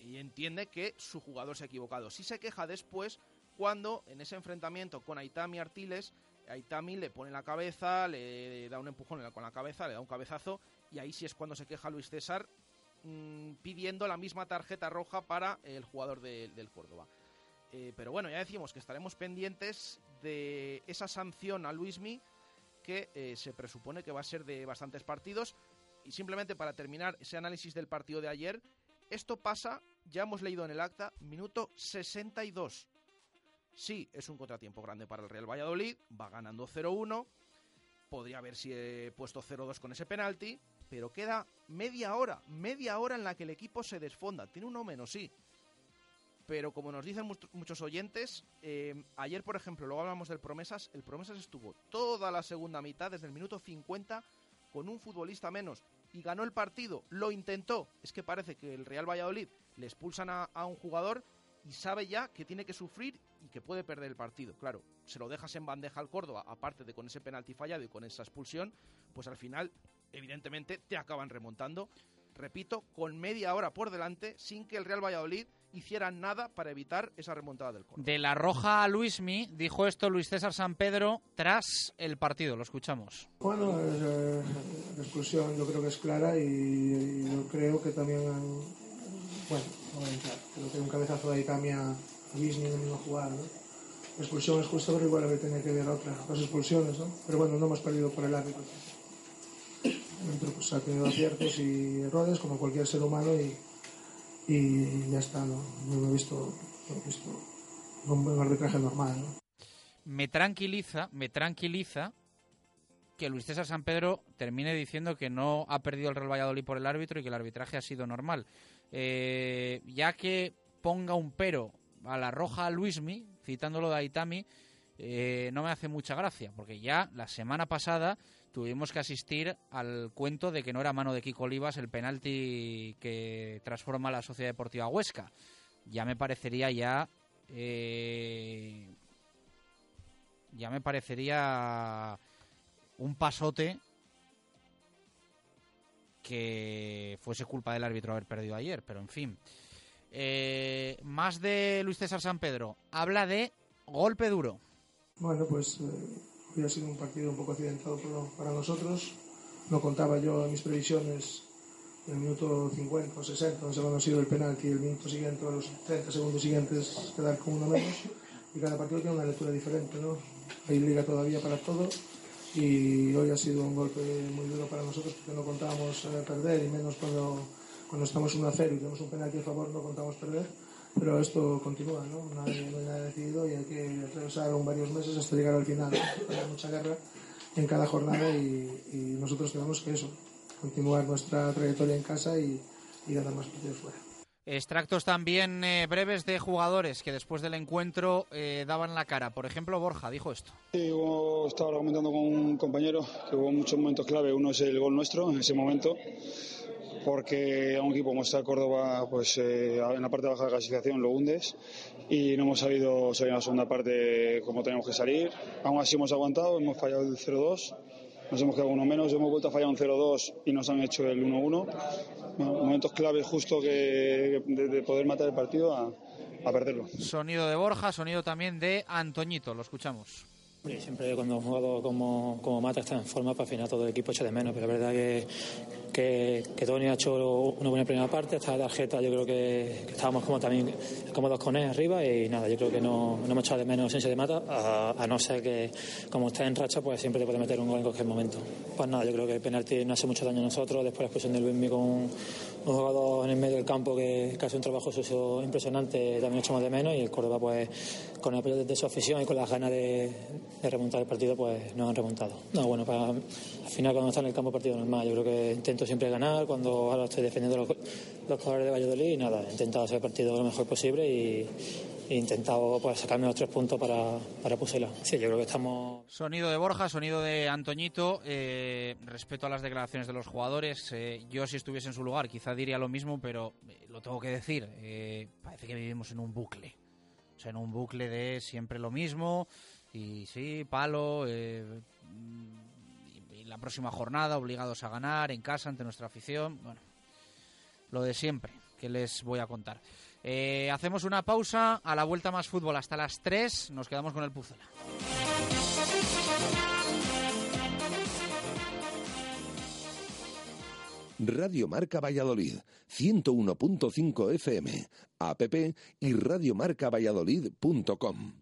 y entiende que su jugador se ha equivocado. Sí se queja después cuando en ese enfrentamiento con Aitami Artiles, Aitami le pone la cabeza, le da un empujón en con la cabeza, le da un cabezazo y ahí sí es cuando se queja Luis César mm, pidiendo la misma tarjeta roja para el jugador de- del Córdoba. Eh, pero bueno, ya decimos que estaremos pendientes de esa sanción a Luismi que eh, se presupone que va a ser de bastantes partidos. Y simplemente para terminar ese análisis del partido de ayer, esto pasa, ya hemos leído en el acta, minuto 62. Sí, es un contratiempo grande para el Real Valladolid, va ganando 0-1, podría haberse puesto 0-2 con ese penalti, pero queda media hora, media hora en la que el equipo se desfonda. Tiene uno menos, sí, pero como nos dicen much- muchos oyentes, eh, ayer, por ejemplo, luego hablamos del Promesas, el Promesas estuvo toda la segunda mitad, desde el minuto 50, con un futbolista menos y ganó el partido, lo intentó. Es que parece que el Real Valladolid le expulsan a, a un jugador y sabe ya que tiene que sufrir y que puede perder el partido. Claro, se lo dejas en bandeja al Córdoba, aparte de con ese penalti fallado y con esa expulsión, pues al final, evidentemente, te acaban remontando. Repito, con media hora por delante, sin que el Real Valladolid hiciera nada para evitar esa remontada del Córdoba. De la roja a Luismi, dijo esto Luis César San Pedro tras el partido. Lo escuchamos. Bueno, eh, la expulsión yo creo que es clara y, y yo creo que también, bueno, no voy a entrar, creo que un cabezazo de Itami a Luismi en la misma jugada, ¿no? La expulsión es justa, pero igual habría tenido que haber otra, dos expulsiones, ¿no? Pero bueno, no hemos perdido por el árbitro. Ha tenido aciertos y errores, como cualquier ser humano, y, y ya está, ¿no? No he visto, visto un arbitraje normal, ¿no? Me tranquiliza, me tranquiliza que Luis César San Pedro termine diciendo que no ha perdido el Real Valladolid por el árbitro y que el arbitraje ha sido normal. Eh, ya que ponga un pero a la roja a Luismi, citándolo de Aitami, eh, no me hace mucha gracia, porque ya la semana pasada tuvimos que asistir al cuento de que no era mano de Kiko Olivas el penalti que transforma a la Sociedad Deportiva Huesca. Ya me parecería ya... eh, ya me parecería un pasote que fuese culpa del árbitro haber perdido ayer, pero en fin. Eh, más de Luis César San Pedro. Habla de golpe duro. Bueno, pues eh, ha sido un partido un poco accidentado para nosotros. No contaba yo mis previsiones el minuto 50 o 60, no sé cuándo ha sido el penalti, el minuto siguiente o los 30 segundos siguientes quedar con uno menos. Y cada partido tiene una lectura diferente, ¿no? Hay liga todavía para todo. y hoy ha sido un golpe muy duro para nosotros porque no contábamos eh, perder y menos cuando, cuando estamos 1 a 0 y tenemos un penalti a favor no contamos perder pero esto continúa, ¿no? Nadie, no hay nada decidido y hay que atravesar aún varios meses hasta llegar al final. ¿no? Hay mucha guerra en cada jornada y, y nosotros tenemos que eso, continuar nuestra trayectoria en casa y, y ganar más partidos fuera. Extractos también eh, breves de jugadores que después del encuentro eh, daban la cara. Por ejemplo, Borja dijo esto. Sí, hubo- estaba comentando con un compañero que hubo muchos momentos clave. Uno es el gol nuestro en ese momento, porque a un equipo como está el Córdoba, pues eh, en la parte baja de la clasificación lo hundes y no hemos salido, salido en la segunda parte como teníamos que salir. Aún así hemos aguantado, hemos fallado el 0-2. Nos hemos quedado uno menos, hemos vuelto a fallar un 0-2 y nos han hecho el 1-1. Bueno, momentos clave justo que de, de poder matar el partido a, a perderlo. Sonido de Borja, sonido también de Antoñito. Lo escuchamos. Siempre cuando un jugador como, como Mata está en forma, para al final todo el equipo echa de menos, pero la verdad que, que, que Tony ha hecho una buena primera parte, esta tarjeta yo creo que, que estábamos como también cómodos con él arriba y nada, yo creo que no, no hemos echado de menos ausencia de Mata, a, a no ser que como está en racha, pues siempre te puede meter un gol en cualquier momento. Pues nada, yo creo que el penalti no hace mucho daño a nosotros, después la expulsión del Luismi con un, un jugador en el medio del campo que, que hace un trabajo sucio impresionante, también echamos de menos y el Córdoba pues con el apoyo de su afición y con las ganas de, de remontar el partido pues nos han remontado. No, bueno, para, al final cuando está en el campo partido normal, yo creo que intento siempre ganar, cuando ahora estoy defendiendo los, los colores de Valladolid y nada, he intentado hacer el partido lo mejor posible y intentado pues, sacarme los tres puntos para, para Pusela. Sí, yo creo que estamos... Sonido de Borja, sonido de Antoñito. Eh, respeto a las declaraciones de los jugadores. eh, yo, si estuviese en su lugar, quizá diría lo mismo, pero eh, lo tengo que decir. eh, parece que vivimos en un bucle. O sea, en un bucle de siempre lo mismo. Y sí, palo. eh, la próxima jornada, obligados a ganar en casa ante nuestra afición. Bueno, lo de siempre, que les voy a contar. Eh, hacemos una pausa, a la vuelta más fútbol hasta las 3, nos quedamos con el Pucela. Radio Marca Valladolid, 101.5 FM, app y radiomarcavalladolid.com.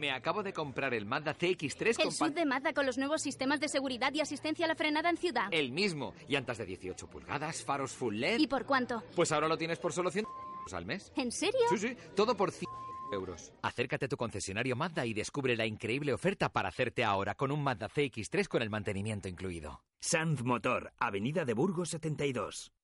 Me acabo de comprar el Mazda CX-3 con El sub de Mazda con los nuevos sistemas de seguridad y asistencia a la frenada en ciudad. El mismo. Llantas de 18 pulgadas, faros full LED. ¿Y por cuánto? Pues ahora lo tienes por solo 100 al mes. ¿En serio? Sí, sí. Todo por 100 euros. Acércate a tu concesionario Mazda y descubre la increíble oferta para hacerte ahora con un Mazda CX-3 con el mantenimiento incluido. Sanz Motor, Avenida de Burgos 72.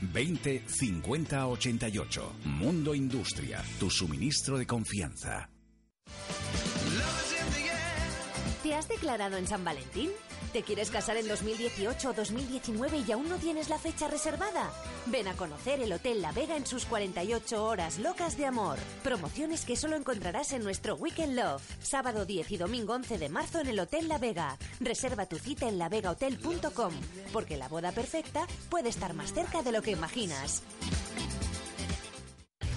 20 50 88. Mundo Industria, tu suministro de confianza. ¿Te has declarado en San Valentín? ¿Te quieres casar en 2018 o 2019 y aún no tienes la fecha reservada? Ven a conocer el Hotel La Vega en sus 48 horas locas de amor. Promociones que solo encontrarás en nuestro Weekend Love. Sábado 10 y domingo 11 de marzo en el Hotel La Vega. Reserva tu cita en lavegahotel.com, porque la boda perfecta puede estar más cerca de lo que imaginas.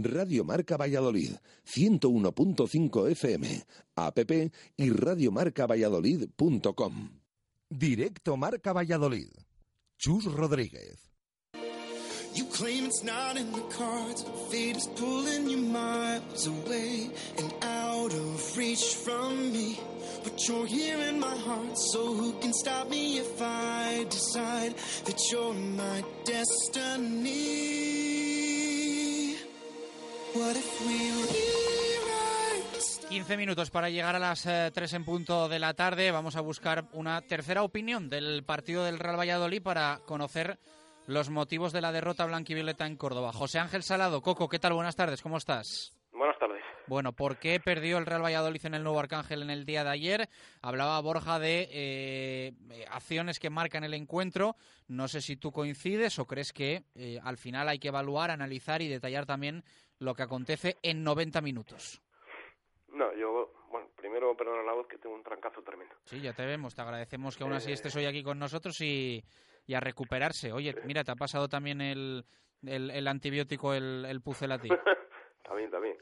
Radio Marca Valladolid, 101.5 FM, app y radiomarcavalladolid.com. Directo Marca Valladolid. Chus Rodríguez. You claim it's not in the cards. Fate is pulling you miles away and out of reach from me. But you're here in my heart, so who can stop me if I decide that you're my destiny? 15 minutos para llegar a las eh, 3 en punto de la tarde. Vamos a buscar una tercera opinión del partido del Real Valladolid para conocer los motivos de la derrota blanquivioleta en Córdoba. José Ángel Salado, Coco, ¿qué tal? Buenas tardes, ¿cómo estás? Buenas tardes. Bueno, ¿por qué perdió el Real Valladolid en el Nuevo Arcángel en el día de ayer? Hablaba Borja de eh, acciones que marcan el encuentro. No sé si tú coincides o crees que eh, al final hay que evaluar, analizar y detallar también lo que acontece en 90 minutos. No, yo, bueno, primero perdona la voz que tengo un trancazo tremendo. Sí, ya te vemos. Te agradecemos que aún así Eh. estés hoy aquí con nosotros y, y a recuperarse. Oye, mira, te ha pasado también el, el, el antibiótico, el, el pucelati. también, también.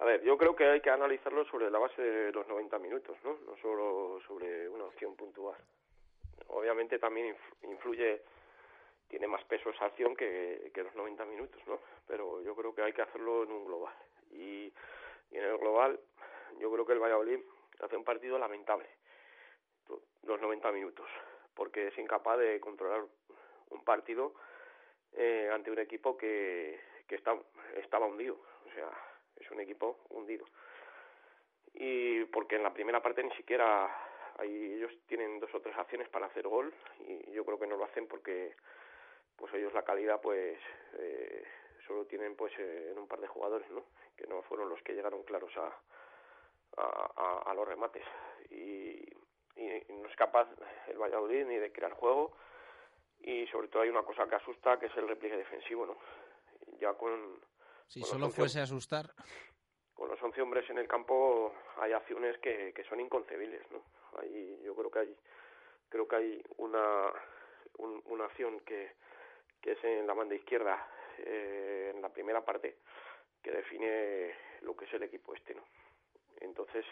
A ver, yo creo que hay que analizarlo sobre la base de los 90 minutos, ¿no? No solo sobre una opción puntual. Obviamente también inf- influye, tiene más peso esa acción que, los 90 minutos, ¿no? Pero yo creo que hay que hacerlo en un global. Y, y en el global, yo creo que el Valladolid hace un partido lamentable, los 90 minutos, porque es incapaz de controlar un partido eh, ante un equipo que, que está, estaba hundido. O sea, es un equipo hundido. Y porque en la primera parte ni siquiera ahí ellos tienen dos o tres acciones para hacer gol y yo creo que no lo hacen porque pues ellos la calidad pues eh, solo tienen pues eh, en un par de jugadores, ¿no? Que no fueron los que llegaron claros a, a, a- a los remates y, y no es capaz el Valladolid ni de crear juego y sobre todo hay una cosa que asusta que es el repliegue defensivo, ¿no? Ya con Si con solo 11 fuese a asustar. con los 11 hombres en el campo hay acciones que, que son inconcebibles, ¿no? Ahí yo creo que hay creo que hay una un- una acción que, que es en la banda izquierda eh, en la primera parte que define lo que es el equipo este, ¿no? Entonces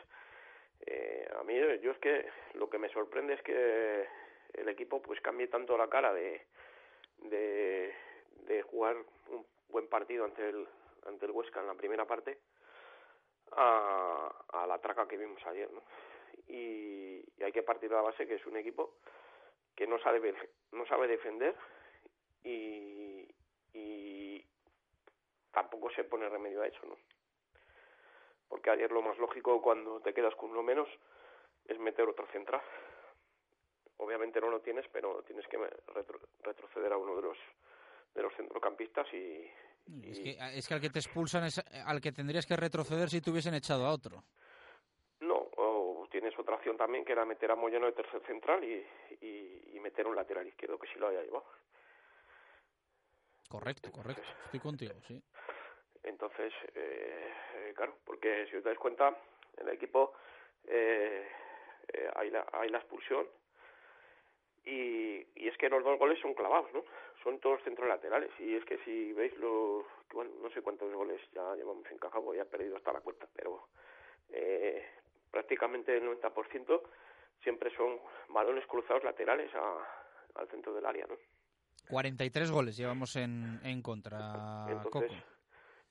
eh, a mí yo es que lo que me sorprende es que el equipo pues cambie tanto la cara de de, jugar un buen partido ante el ante el Huesca en la primera parte a, a la traca que vimos ayer. Y, y hay que partir de la base que es un equipo que no sabe no sabe defender y, y tampoco se pone remedio a eso, ¿no? Porque ayer lo más lógico cuando te quedas con uno menos es meter otro central. Obviamente no lo tienes, pero tienes que retro- retroceder a uno de los de los centrocampistas y, Es que, es que al que te expulsan es al que tendrías que retroceder si te hubiesen echado a otro. No, o tienes otra opción también que era meter a Moyano de tercer central y, y, y meter un lateral izquierdo que sí lo haya llevado. Correcto, correcto. Estoy contigo, sí. Entonces, eh, eh, claro, porque si os dais cuenta, el equipo eh, eh, hay, la, hay la expulsión y, y es que los dos goles son clavados, ¿no? Son todos centros laterales y es que si veis los, bueno, no sé cuántos goles ya llevamos encajados, ya he perdido hasta la cuenta, pero eh, prácticamente el 90% siempre son balones cruzados laterales a, al centro del área, ¿no? 43 goles llevamos en, en contra, Entonces, Coco.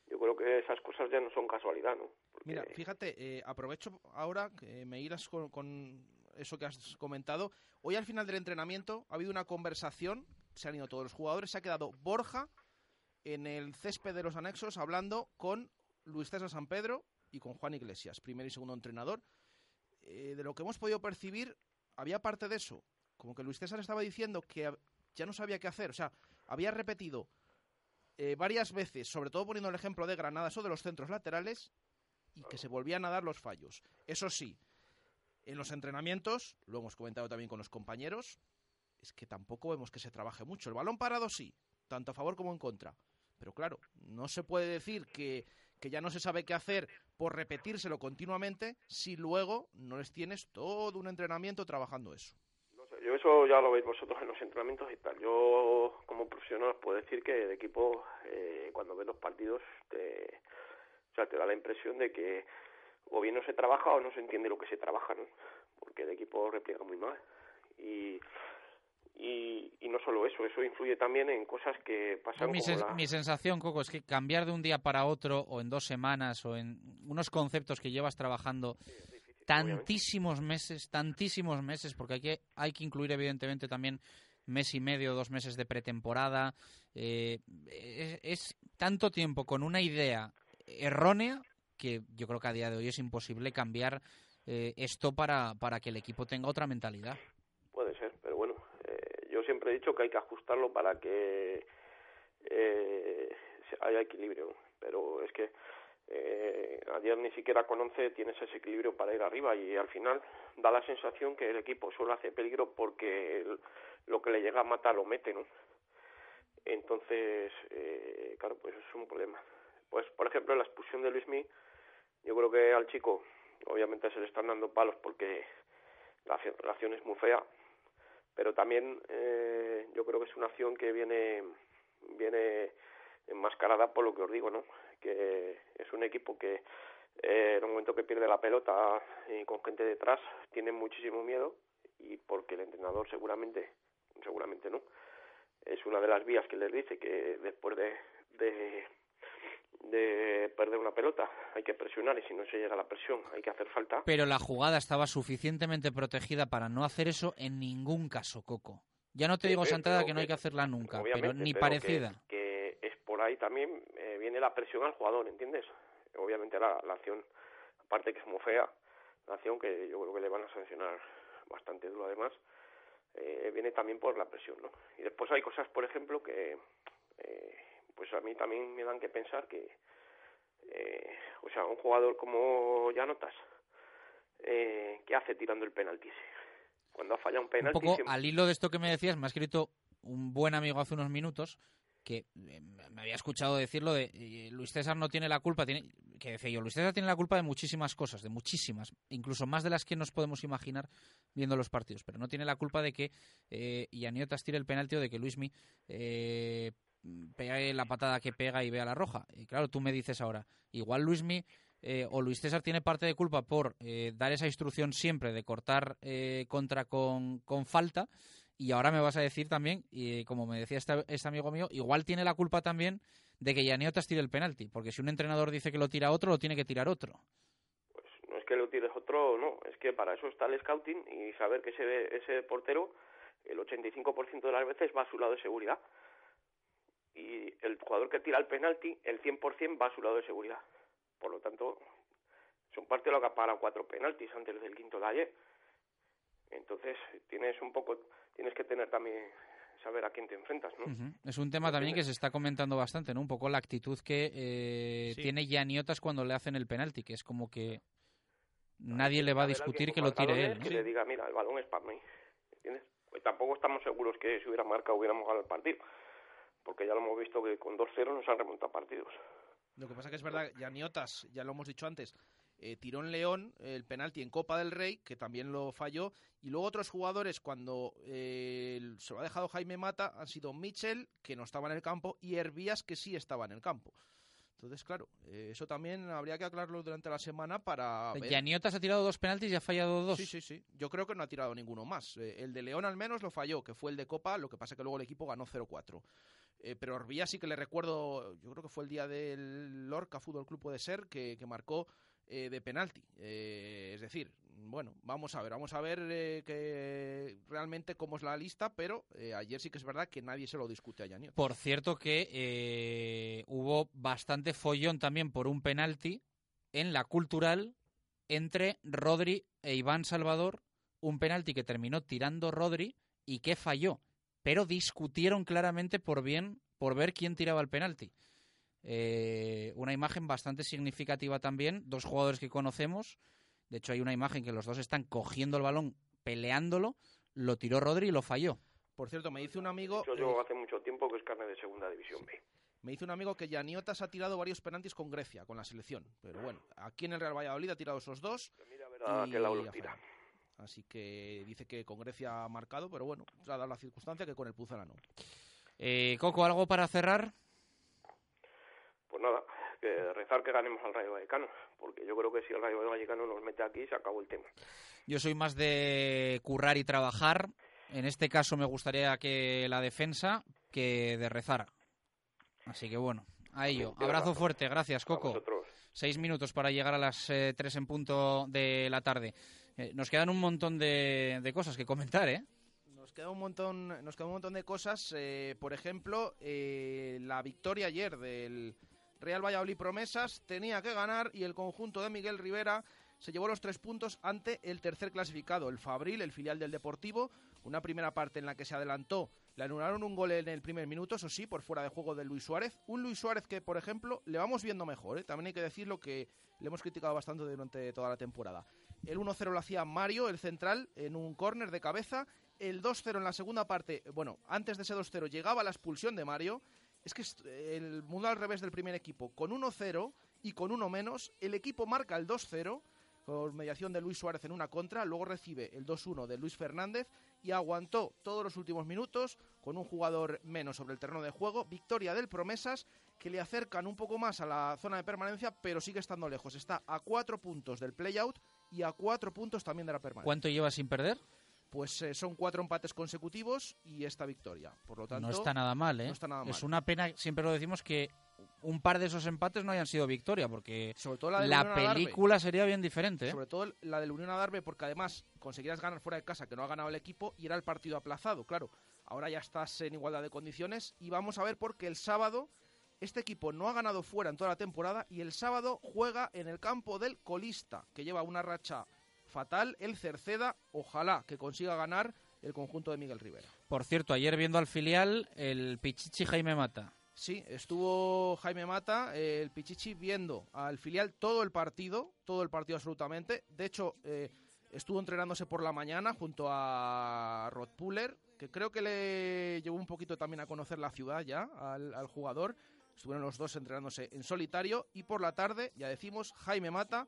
yo creo que esas cosas ya no son casualidad, ¿no? Mira, fíjate, eh, aprovecho ahora que me irás con, con eso que has comentado. Hoy al final del entrenamiento ha habido una conversación, se han ido todos los jugadores, se ha quedado Borja en el césped de los anexos hablando con Luis César San Pedro y con Juan Iglesias, primer y segundo entrenador. Eh, de lo que hemos podido percibir, había parte de eso. Como que Luis César estaba diciendo que ya no sabía qué hacer. O sea, había repetido eh, varias veces, sobre todo poniendo el ejemplo de Granada, eso de los centros laterales, y que se volvían a dar los fallos. Eso sí, en los entrenamientos, lo hemos comentado también con los compañeros, es que tampoco vemos que se trabaje mucho. El balón parado sí, tanto a favor como en contra. Pero claro, no se puede decir que, que ya no se sabe qué hacer por repetírselo continuamente si luego no les tienes todo un entrenamiento trabajando eso. Yo eso ya lo veis vosotros en los entrenamientos y tal. Yo, como profesional, os puedo decir que el equipo, eh, cuando ves los partidos, te, o sea, te da la impresión de que o bien no se trabaja o no se entiende lo que se trabaja, ¿no? Porque el equipo repliega muy mal. Y, y, y no solo eso, eso influye también en cosas que pasan mi, como sen- la- mi sensación, Coco, es que cambiar de un día para otro o en dos semanas o en unos conceptos que llevas trabajando tantísimos meses, tantísimos meses, porque hay que, hay que incluir evidentemente también mes y medio, dos meses de pretemporada. eh, es, es tanto tiempo con una idea errónea que yo creo que a día de hoy es imposible cambiar eh, esto para, para que el equipo tenga otra mentalidad. Puede ser, pero bueno, eh, yo siempre he dicho que hay que ajustarlo para que eh, se- haya equilibrio, pero es que eh, ayer ni siquiera con 11 tienes ese equilibrio para ir arriba y al final da la sensación que el equipo solo hace peligro porque el- lo que le llega a matar lo mete, ¿no? Entonces, eh, claro, pues es un problema. Pues, por ejemplo, la expulsión de Luismi, yo creo que al chico, obviamente se le están dando palos porque la la acción es muy fea, pero también eh, yo creo que es una acción que viene viene enmascarada por lo que os digo, ¿no? Que es un equipo que eh, en el momento que pierde la pelota y con gente detrás tiene muchísimo miedo y porque el entrenador seguramente seguramente no es una de las vías que les dice que después de, de de perder una pelota hay que presionar y si no se llega a la presión hay que hacer falta Pero la jugada estaba suficientemente protegida para no hacer eso en ningún caso, Coco. Ya no te Sí, digo entrada que no hay que hacerla nunca, pero ni pero parecida. Que, que es por ahí también eh, viene la presión al jugador, ¿entiendes? Obviamente la, la acción, aparte que es muy fea, la acción que yo creo que le van a sancionar bastante duro además, eh, viene también por la presión, ¿no? Y después hay cosas, por ejemplo, que eh, pues a mí también me dan que pensar que, eh, o sea, un jugador como Llanotas, eh, ¿qué hace tirando el penalti? Cuando ha fallado un Un penalti... poco siempre- al hilo de esto que me decías, me ha escrito un buen amigo hace unos minutos que eh, me había escuchado decirlo de eh, Luis César no tiene la culpa, tiene, que decía yo, Luis César tiene la culpa de muchísimas cosas, de muchísimas, incluso más de las que nos podemos imaginar viendo los partidos, pero no tiene la culpa de que eh, Yaniotas tire el penalti o de que Luismi eh, pegue la patada que pega y vea la roja. Y claro, tú me dices ahora, igual Luismi eh, o Luis César tiene parte de culpa por eh, dar esa instrucción siempre de cortar eh, contra con, con falta. Y ahora me vas a decir también, y como me decía este, este amigo mío, igual tiene la culpa también de que Yaniotas tire el penalti. Porque si un entrenador dice que lo tira otro, lo tiene que tirar otro. no es que lo tires otro, no, es que para eso está el scouting y saber que ese, ese portero, el 85% de las veces va a su lado de seguridad. Y el jugador que tira el penalti, el 100% va a su lado de seguridad. Por lo tanto, es un partido que ha parado cuatro penaltis antes del quinto de ayer. Entonces, tienes un poco, tienes que tener también, saber a quién te enfrentas, ¿no? Es un tema también que se está comentando bastante, ¿no? Un poco la actitud que eh, Sí. tiene Yaniotas cuando le hacen el penalti, que es como que nadie le va a discutir que lo tire él. ¿no? Que le diga, mira, el balón es para mí. ¿Entiendes? Pues tampoco estamos seguros que si hubiera marcado hubiéramos ganado el partido. Porque ya lo hemos visto que con 2-0 nos han remontado partidos. Lo que pasa que es verdad, Yaniotas, ya lo hemos dicho antes, eh, tiró en León el penalti en Copa del Rey, que también lo falló, y luego otros jugadores cuando eh, se lo ha dejado Jaime Mata han sido Mitchell, que no estaba en el campo, y Hervías, que sí estaba en el campo. Entonces, claro, eh, eso también habría que aclararlo durante la semana para ver. Yaniotas ha tirado dos penaltis y ha fallado dos. Sí, sí, sí. Yo creo que no ha tirado ninguno más. Eh, el de León al menos lo falló, que fue el de Copa, lo que pasa que luego el equipo ganó 0-4. Eh, pero Orbía sí que le recuerdo, yo creo que fue el día del Lorca Fútbol Club puede ser, que, que marcó eh, de penalti. Eh, es decir, bueno, vamos a ver, vamos a ver eh, que realmente cómo es la lista, pero eh, ayer sí que es verdad que nadie se lo discute a Yanio. Por cierto que eh, hubo bastante follón también por un penalti en la cultural entre Rodri e Iván Salvador, un penalti que terminó tirando Rodri y que falló, pero discutieron claramente por bien por ver quién tiraba el penalti. Eh, una imagen bastante significativa también, dos jugadores que conocemos, de hecho hay una imagen que los dos están cogiendo el balón, peleándolo, lo tiró Rodri y lo falló. Por cierto, me dice un amigo... Yo llevo hace mucho tiempo que es carne de segunda división B. Me dice un amigo que Yaniotas ha tirado varios penaltis con Grecia, con la selección. Pero bueno, aquí en el Real Valladolid ha tirado esos dos. a qué lado los ha tira. fallado. Así que dice que con Grecia ha marcado, pero bueno, se ha dado la circunstancia que con el Pucela no. Eh, Coco, ¿algo para cerrar? Pues nada, que rezar que ganemos al Rayo Vallecano. Porque yo creo que si el Rayo Vallecano nos mete aquí, se acabó el tema. Yo soy más de currar y trabajar en este caso me gustaría que la defensa que de rezar. Así que bueno, a ello. Abrazo fuerte, gracias Coco. Seis minutos para llegar a las eh, tres en punto de la tarde. Eh, nos quedan un montón de, de cosas que comentar, ¿eh? Nos queda un montón, nos queda un montón de cosas. eh, por ejemplo, eh, la victoria ayer del Real Valladolid Promesas tenía que ganar y el conjunto de Miguel Rivera se llevó los tres puntos ante el tercer clasificado, el Fabril, el filial del Deportivo. Una primera parte en la que se adelantó, le anularon un gol en el primer minuto, eso sí, por fuera de juego de Luis Suárez. Un Luis Suárez que, por ejemplo, le vamos viendo mejor. ¿eh? También hay que decirlo que le hemos criticado bastante durante toda la temporada. El 1-0 lo hacía Mario, el central, en un córner de cabeza. El 2-0 en la segunda parte, bueno, antes de ese 2-0 llegaba la expulsión de Mario. Es que es- el mundo al revés del primer equipo. Con 1-0 y con uno menos, el equipo marca el 2-0 con mediación de Luis Suárez en una contra, luego recibe el 2-1 de Luis Fernández y aguantó todos los últimos minutos con un jugador menos sobre el terreno de juego. Victoria del Promesas que le acercan un poco más a la zona de permanencia, pero sigue estando lejos. Está a cuatro puntos del playout y a cuatro puntos también de la permanencia. ¿Cuánto lleva sin perder? Pues eh, son cuatro empates consecutivos y esta victoria. Por lo tanto, no está nada mal, ¿eh? No está nada mal. Es una pena, siempre lo decimos, que un par de esos empates no hayan sido victoria, porque Sobre todo la, Adarve. película sería bien diferente. ¿eh? Sobre todo la del Unión Adarve, porque además conseguirás ganar fuera de casa, que no ha ganado el equipo, y era el partido aplazado, claro. Ahora ya estás en igualdad de condiciones y vamos a ver porque el sábado este equipo no ha ganado fuera en toda la temporada y el sábado juega en el campo del colista, que lleva una racha fatal, el Cerceda. Ojalá que consiga ganar el conjunto de Miguel Rivera. Por cierto, ayer viendo al filial, el Pichichi Jaime Mata. Sí, estuvo Jaime Mata, eh, el Pichichi, viendo al filial todo el partido, todo el partido absolutamente. De hecho, eh, estuvo entrenándose por la mañana junto a Rod Puller, que creo que le llevó un poquito también a conocer la ciudad ya al, al jugador. Estuvieron los dos entrenándose en solitario y por la tarde, ya decimos, Jaime Mata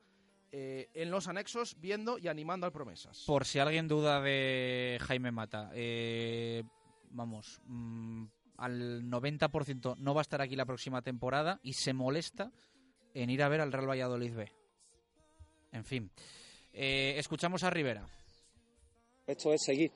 eh, en los anexos viendo y animando al Promesas. Por si alguien duda de Jaime Mata, eh, vamos, mm, al 90% no va a estar aquí la próxima temporada y se molesta en ir a ver al Real Valladolid B. En fin, Eh, escuchamos a Rivera. Esto es seguir.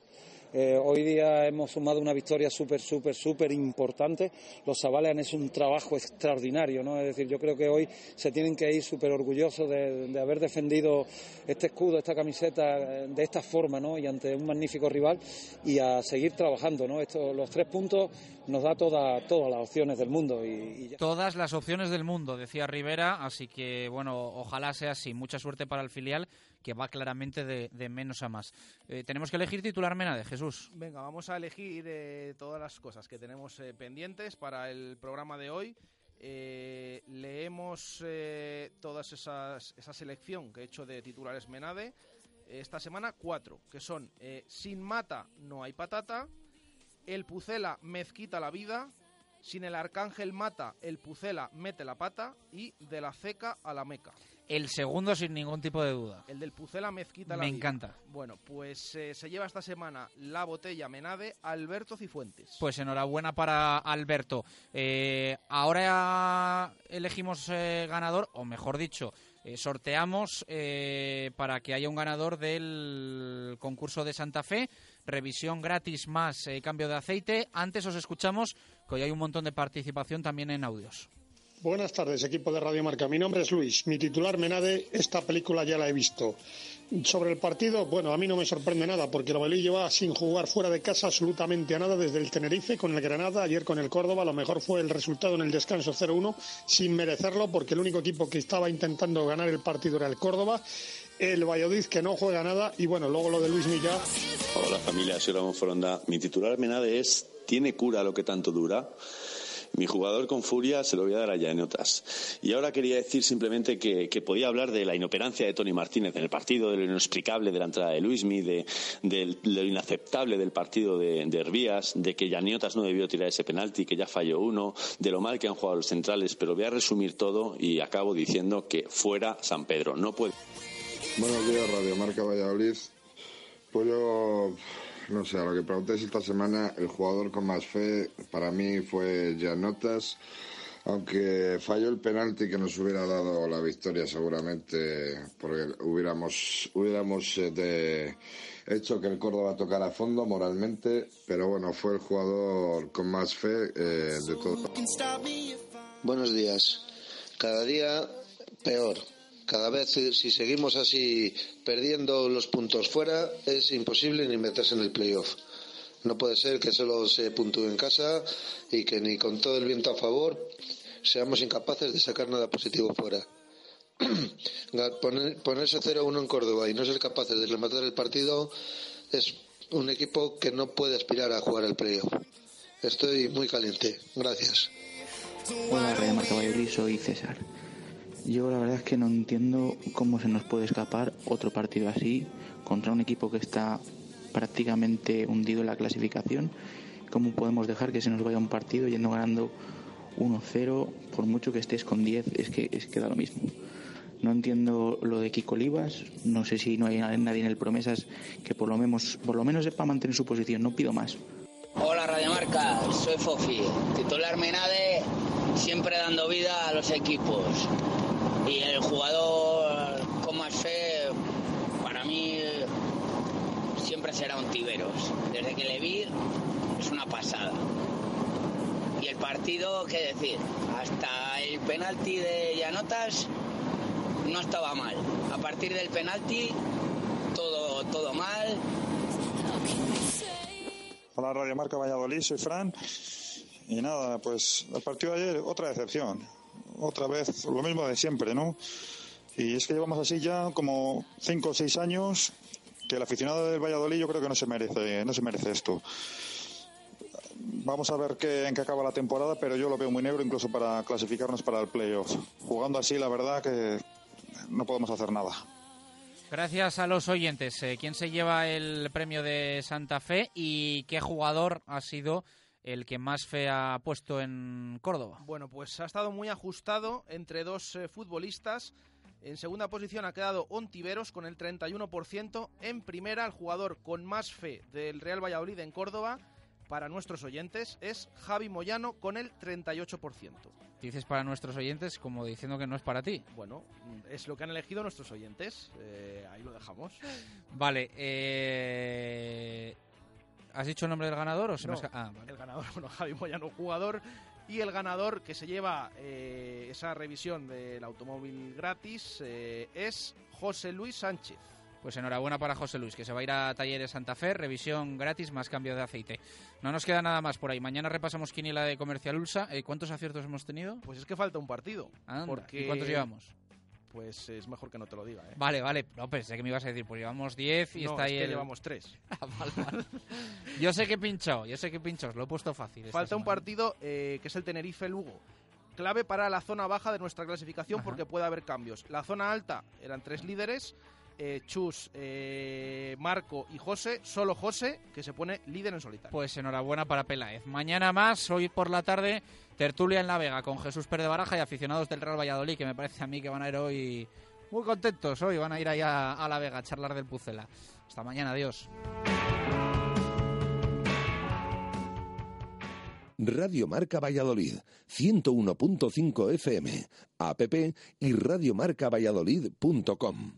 Eh, hoy día hemos sumado una victoria súper, súper, súper importante. Los chavales han hecho un trabajo extraordinario, ¿no? Es decir, yo creo que hoy se tienen que ir súper orgullosos de, haber defendido este escudo, esta camiseta eh, de esta forma, ¿no? Y ante un magnífico rival y a seguir trabajando, ¿no? Esto, los tres puntos nos da toda, todas las opciones del mundo y, y ya. Todas las opciones del mundo, decía Rivera, así que bueno, ojalá sea así. Mucha suerte para el filial, que va claramente de, de menos a más. Eh, tenemos que elegir titular Menade, Jesús. Venga, vamos a elegir eh, todas las cosas que tenemos eh, pendientes para el programa de hoy. Leemos esas esa selección que he hecho de titulares Menade. Esta semana cuatro, que son Sin Mata no hay patata, El Pucela mezquita la vida, Sin el Arcángel Mata el Pucela mete la pata y De la Ceca a la Meca. El segundo sin ningún tipo de duda. El del Pucela mezquita la Me vida. encanta. Bueno, pues eh, se lleva esta semana la botella Menade Alberto Cifuentes. Pues enhorabuena para Alberto. Eh, ahora elegimos eh, ganador, o mejor dicho, sorteamos para que haya un ganador del concurso de Santa Fe. Revisión gratis más cambio de aceite. Antes os escuchamos que hoy hay un montón de participación también en audios. Buenas tardes, equipo de Radio Marca. Mi nombre es Luis. Mi titular Menade, esta película ya la he visto. Sobre el partido, bueno, a mí no me sorprende nada porque el Valladolid lleva sin jugar fuera de casa absolutamente a nada desde el Tenerife con el Granada, ayer con el Córdoba. Lo mejor fue el resultado en el descanso 0-1, sin merecerlo porque el único equipo que estaba intentando ganar el partido era el Córdoba. El Valladolid que no juega nada y bueno, luego lo de Luis Millá. Hola familia, soy Ramón Foronda. Mi titular Menade es ¿Tiene cura lo que tanto dura? Mi jugador con furia se lo voy a dar a Llaneotas. Y ahora quería decir simplemente que, podía hablar de la inoperancia de Tony Martínez en el partido, de lo inexplicable de la entrada de Luismi, de, de lo inaceptable del partido de, de Herbías, de que Llaneotas no debió tirar ese penalti, que ya falló uno, de lo mal que han jugado los centrales. Pero voy a resumir todo y acabo diciendo que fuera San Pedro. No puede. Buenos días, Radio Marca Valladolid. Pues yo, no sé, a lo que preguntéis esta semana, el jugador con más fe para mí fue Janotas. aunque falló el penalti que nos hubiera dado la victoria seguramente, porque hubiéramos, hubiéramos eh, de, hecho que el Córdoba tocara a fondo moralmente, pero bueno, fue el jugador con más fe eh, de todo. Buenos días. Cada día peor. Cada vez si seguimos así perdiendo los puntos fuera es imposible ni meterse en el playoff. No puede ser que solo se puntúe en casa y que ni con todo el viento a favor seamos incapaces de sacar nada positivo fuera. ponerse 0-1 en Córdoba y no ser capaces de rematar el partido es un equipo que no puede aspirar a jugar el playoff. Estoy muy caliente. Gracias. Hola, Valladolid, soy César. Yo la verdad es que no entiendo cómo se nos puede escapar otro partido así contra un equipo que está prácticamente hundido en la clasificación. ¿Cómo podemos dejar que se nos vaya un partido yendo ganando 1-0, por mucho que estés con 10, es que, es que da lo mismo. No entiendo lo de Kiko Olivas, no sé si no hay nadie en el Promesas que por lo menos, por lo menos sepa mantener su posición, no pido más. Hola Radio Marca, soy Fofi, titular Menade, siempre dando vida a los equipos. Y el jugador con para mí, siempre será un Tiberos. Desde que le vi, es una pasada. Y el partido, qué decir, hasta el penalti de Llanotas no estaba mal. A partir del penalti, todo, todo mal. Hola Radio Marca Valladolid, soy Fran. Y nada, pues el partido de ayer, otra decepción. Otra vez, lo mismo de siempre, ¿no? Y es que llevamos así ya como cinco o seis años que el aficionado del Valladolid yo creo que no se merece, no se merece esto. Vamos a ver qué, en qué acaba la temporada, pero yo lo veo muy negro incluso para clasificarnos para el playoff. Jugando así, la verdad que no podemos hacer nada. Gracias a los oyentes. Eh, ¿Quién se lleva el premio de Santa Fe y qué jugador ha sido el que más fe ha puesto en Córdoba? Bueno, pues ha estado muy ajustado entre dos eh, futbolistas. En segunda posición ha quedado Ontiveros con el 31%. En primera, el jugador con más fe del Real Valladolid en Córdoba para nuestros oyentes es Javi Moyano con el 38%. Dices para nuestros oyentes como diciendo que no es para ti. Bueno, es lo que han elegido nuestros oyentes. Eh, ahí lo dejamos. Vale. Eh, ¿Has dicho el nombre del ganador o se me ah, El ganador, bueno, Javi Moyano, jugador. Y el ganador que se lleva eh, esa revisión del automóvil gratis es José Luis Sánchez. Pues enhorabuena para José Luis, que se va a ir a Talleres Santa Fe, revisión gratis más cambio de aceite. No nos queda nada más por ahí. Mañana repasamos quiniela de Comercial Ulsa. Eh, ¿Cuántos aciertos hemos tenido? Pues es que falta un partido. ¿Y cuántos llevamos? Pues es mejor que no te lo diga. ¿eh? Vale, vale. No, pensé que me ibas a decir, pues llevamos 10 y está ahí. Es que llevamos 3. Ah, yo sé que he pinchado, yo sé que he pinchado, lo he puesto fácil. Falta un partido eh, que es el Tenerife-Lugo clave para la zona baja de nuestra clasificación porque puede haber cambios. La zona alta eran tres líderes, eh, Chus, eh, Marco y José, solo José, que se pone líder en solitario. Pues enhorabuena para Peláez. Mañana más, hoy por la tarde, tertulia en La Vega con Jesús Pérez de Baraja y aficionados del Real Valladolid, que me parece a mí que van a ir hoy muy contentos. Hoy van a ir allá a La Vega a charlar del Pucela. Hasta mañana, adiós. Radio Marca Valladolid, 101.5 FM, app y radiomarcavalladolid.com.